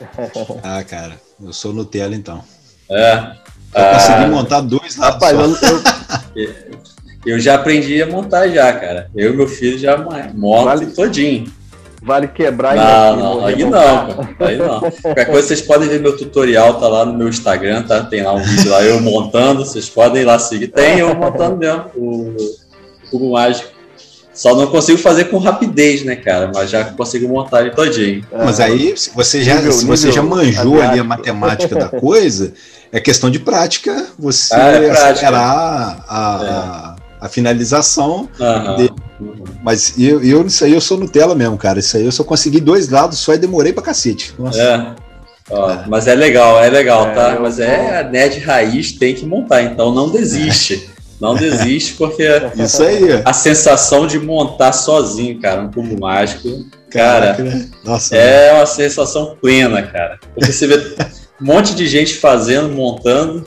Ah, cara, eu sou Nutella então.
É.
Eu ah, consegui montar dois lados rapaz.
Eu, eu, já aprendi a montar já, cara. Eu e meu filho já montam vale, todinho.
Vale quebrar
não, e não, aí não, aí não. Qualquer coisa vocês podem ver meu tutorial, tá lá no meu Instagram, tá? Tem lá um vídeo lá eu montando, vocês podem ir lá seguir. Tem eu montando mesmo o, o cubo mágico. Só não consigo fazer com rapidez, né, cara? Mas já consigo montar ele todinho.
Mas aí, se você já, nível, se você já manjou ali a matemática da coisa, é questão de prática você ah, é acelerar a, é. a, a, finalização. Uhum. De... Mas eu, eu, isso aí eu sou Nutella mesmo, cara. Isso aí eu só consegui dois lados só e demorei pra cacete.
Nossa. É. Ó, é. Mas é legal, é legal, tá? É, mas é a net raiz tem que montar, então não desiste. Não desiste, porque
Isso aí.
a sensação de montar sozinho, cara, um cubo mágico, cara, Caraca, Nossa, é uma sensação plena, cara. Porque você vê um monte de gente fazendo, montando,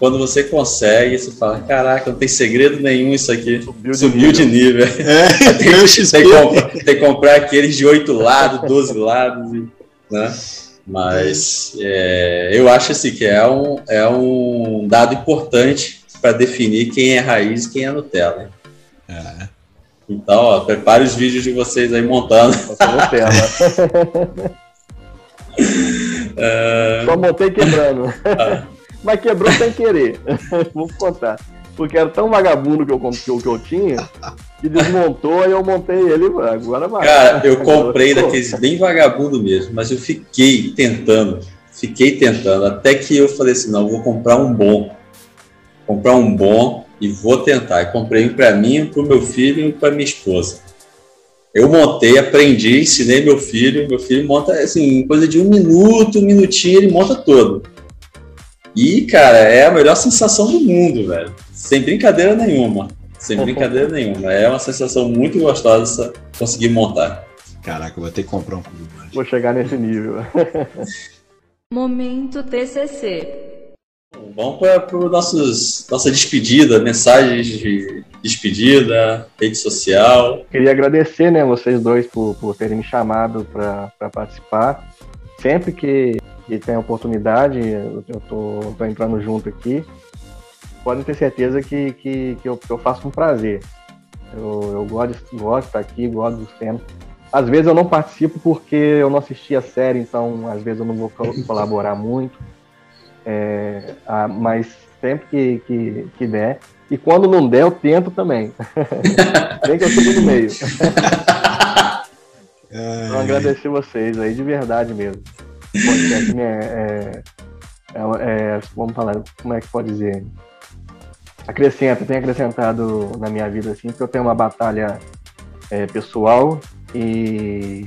quando você consegue, você fala, caraca, não tem segredo nenhum isso aqui. Subiu de Subiu nível. De nível. É, tem, tem, que comprar, tem, que comprar aqueles de oito lados, 12 lados, né? Mas é, eu acho assim que é um, é um dado importante para definir quem é raiz e quem é Nutella. É. Então, ó, prepare os vídeos de vocês aí montando. Nutella.
é... Só montei quebrando. Mas quebrou sem querer. Vou contar. Porque era tão vagabundo que eu, que eu, que eu tinha que desmontou e eu montei ele. Agora vai.
Cara, eu comprei daqueles bem vagabundo mesmo, mas eu fiquei tentando. Fiquei tentando. Até que eu falei assim: não, vou comprar um bom comprar um bom e vou tentar. Comprei um para mim, para o meu filho e para minha esposa. Eu montei, aprendi, ensinei meu filho. Meu filho monta, assim, coisa de um minuto, um minutinho, ele monta todo. E, cara, é a melhor sensação do mundo, velho. Sem brincadeira nenhuma. Sem brincadeira nenhuma. É uma sensação muito gostosa conseguir montar.
Caraca, eu vou ter que comprar um
Vou chegar nesse nível.
Momento TCC.
Vamos para nossa despedida, mensagens de despedida, rede social.
Queria agradecer, né, vocês dois por, por terem me chamado para participar. Sempre que, que tem oportunidade, eu tô, tô entrando junto aqui. Podem ter certeza que, que, que, eu, que eu faço com prazer. Eu, eu gosto, gosto de estar aqui, gosto do tema. Às vezes eu não participo porque eu não assisti a série, então às vezes eu não vou colaborar muito é, a, mas sempre que, que, que, der. E quando não der, eu tento também. Nem que eu estou no meio. então, agradecer vocês aí, de verdade mesmo. O é, é, é, é, vamos falar, como é que pode dizer? Acrescenta, tem acrescentado na minha vida, assim, porque eu tenho uma batalha é, pessoal e,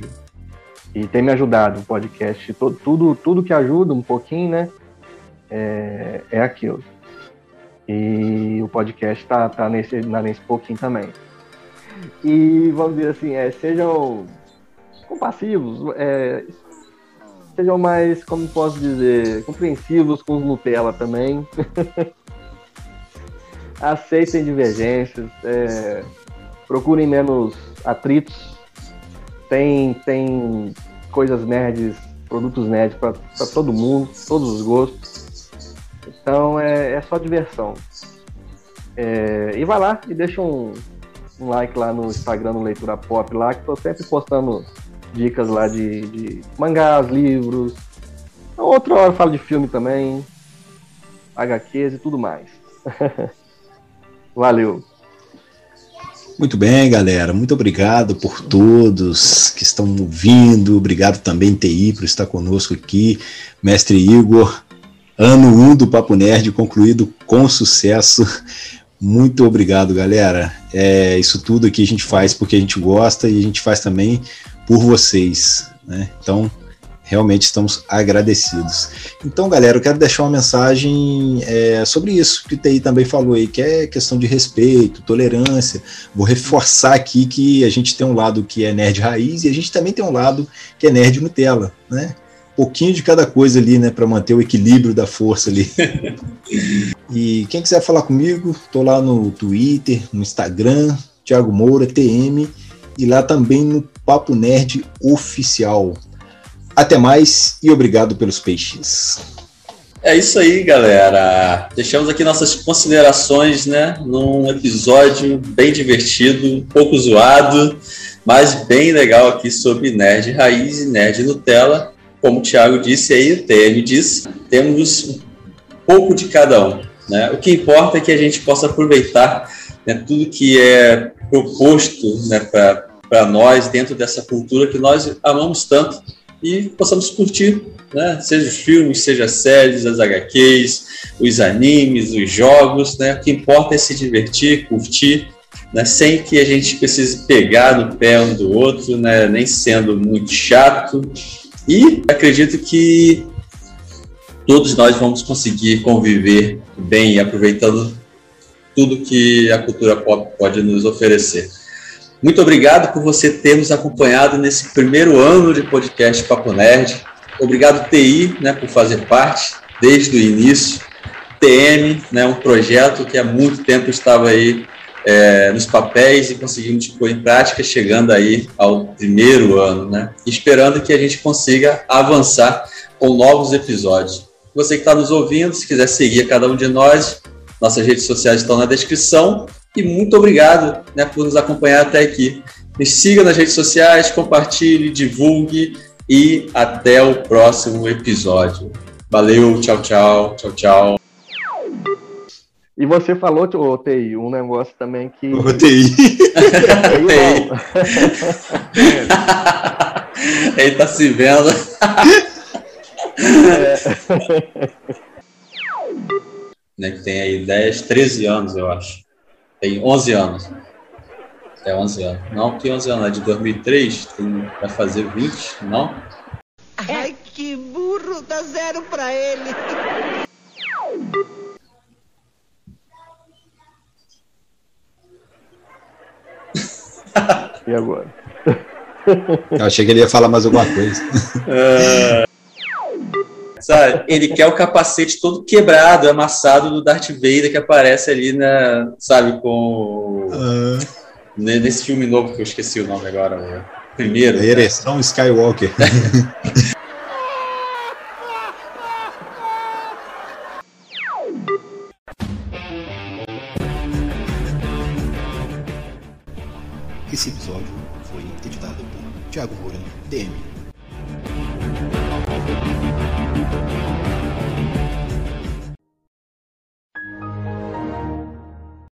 e tem me ajudado o podcast. Todo, tudo, tudo que ajuda um pouquinho, né? é, é aquilo. E o podcast está tá nesse, nesse pouquinho também. E vamos dizer assim, é, sejam compassivos, é, sejam mais, como posso dizer, compreensivos com os Nutella também. Aceitem divergências, é, procurem menos atritos. Tem, tem coisas nerds, produtos nerds para todo mundo, todos os gostos. Então é, é só diversão. É, e vai lá e deixa um, um, like lá no Instagram, no Leitura Pop, lá, que tô sempre postando dicas lá de, de mangás, livros. Outra hora eu falo de filme também, HQs e tudo mais. Valeu.
Muito bem, galera. Muito obrigado por todos que estão ouvindo. Obrigado também, TI, por estar conosco aqui. Mestre Igor, Ano 1 um do Papo Nerd concluído com sucesso. Muito obrigado, galera. É, isso tudo aqui a gente faz porque a gente gosta e a gente faz também por vocês. Né? Então, realmente estamos agradecidos. Então, galera, eu quero deixar uma mensagem é, sobre isso que o TI também falou aí, que é questão de respeito, tolerância. Vou reforçar aqui que a gente tem um lado que é nerd raiz e a gente também tem um lado que é nerd Nutella, né? pouquinho de cada coisa ali, né, para manter o equilíbrio da força ali. e quem quiser falar comigo, tô lá no Twitter, no Instagram, Thiago Moura, TM, e lá também no Papo Nerd Oficial. Até mais e obrigado pelos peixes.
É isso aí, galera. Deixamos aqui nossas considerações, né? Num episódio bem divertido, pouco zoado, mas bem legal aqui sobre Nerd Raiz e Nerd Nutella. Como o Thiago disse aí, o TM disse, temos um pouco de cada um. Né? O que importa é que a gente possa aproveitar né, tudo que é proposto né, para nós dentro dessa cultura que nós amamos tanto e possamos curtir, né? seja os filmes, seja as séries, as HQs, os animes, os jogos. Né? O que importa é se divertir, curtir, né? sem que a gente precise pegar no pé um do outro, né? nem sendo muito chato. E acredito que todos nós vamos conseguir conviver bem, aproveitando tudo que a cultura pop pode nos oferecer. Muito obrigado por você ter nos acompanhado nesse primeiro ano de podcast Papo Nerd. Obrigado, TI, né, por fazer parte desde o início. TM, né, um projeto que há muito tempo estava aí é, nos papéis e conseguimos pôr em prática, chegando aí ao primeiro ano, né? Esperando que a gente consiga avançar com novos episódios. Você que está nos ouvindo, se quiser seguir cada um de nós, nossas redes sociais estão na descrição. E muito obrigado né, por nos acompanhar até aqui. Me siga nas redes sociais, compartilhe, divulgue e até o próximo episódio. Valeu, tchau, tchau, tchau, tchau.
E você falou, o TI, um negócio também que.
O TI.
TI. Ele tá se vendo. É. né, que tem aí 10, 13 anos, eu acho. Tem 11 anos. É 11 anos. Não, tem 11 anos, é de 2003, tem, vai fazer 20, não?
Ai, que burro, dá zero pra ele.
e agora?
Eu achei que ele ia falar mais alguma coisa.
É... Sabe? Ele quer o capacete todo quebrado, amassado do Darth Vader que aparece ali na, sabe, com uh... nesse filme novo que eu esqueci o nome agora, primeiro.
A ereção né? Skywalker. Esse episódio foi editado por Thiago Moura, DM.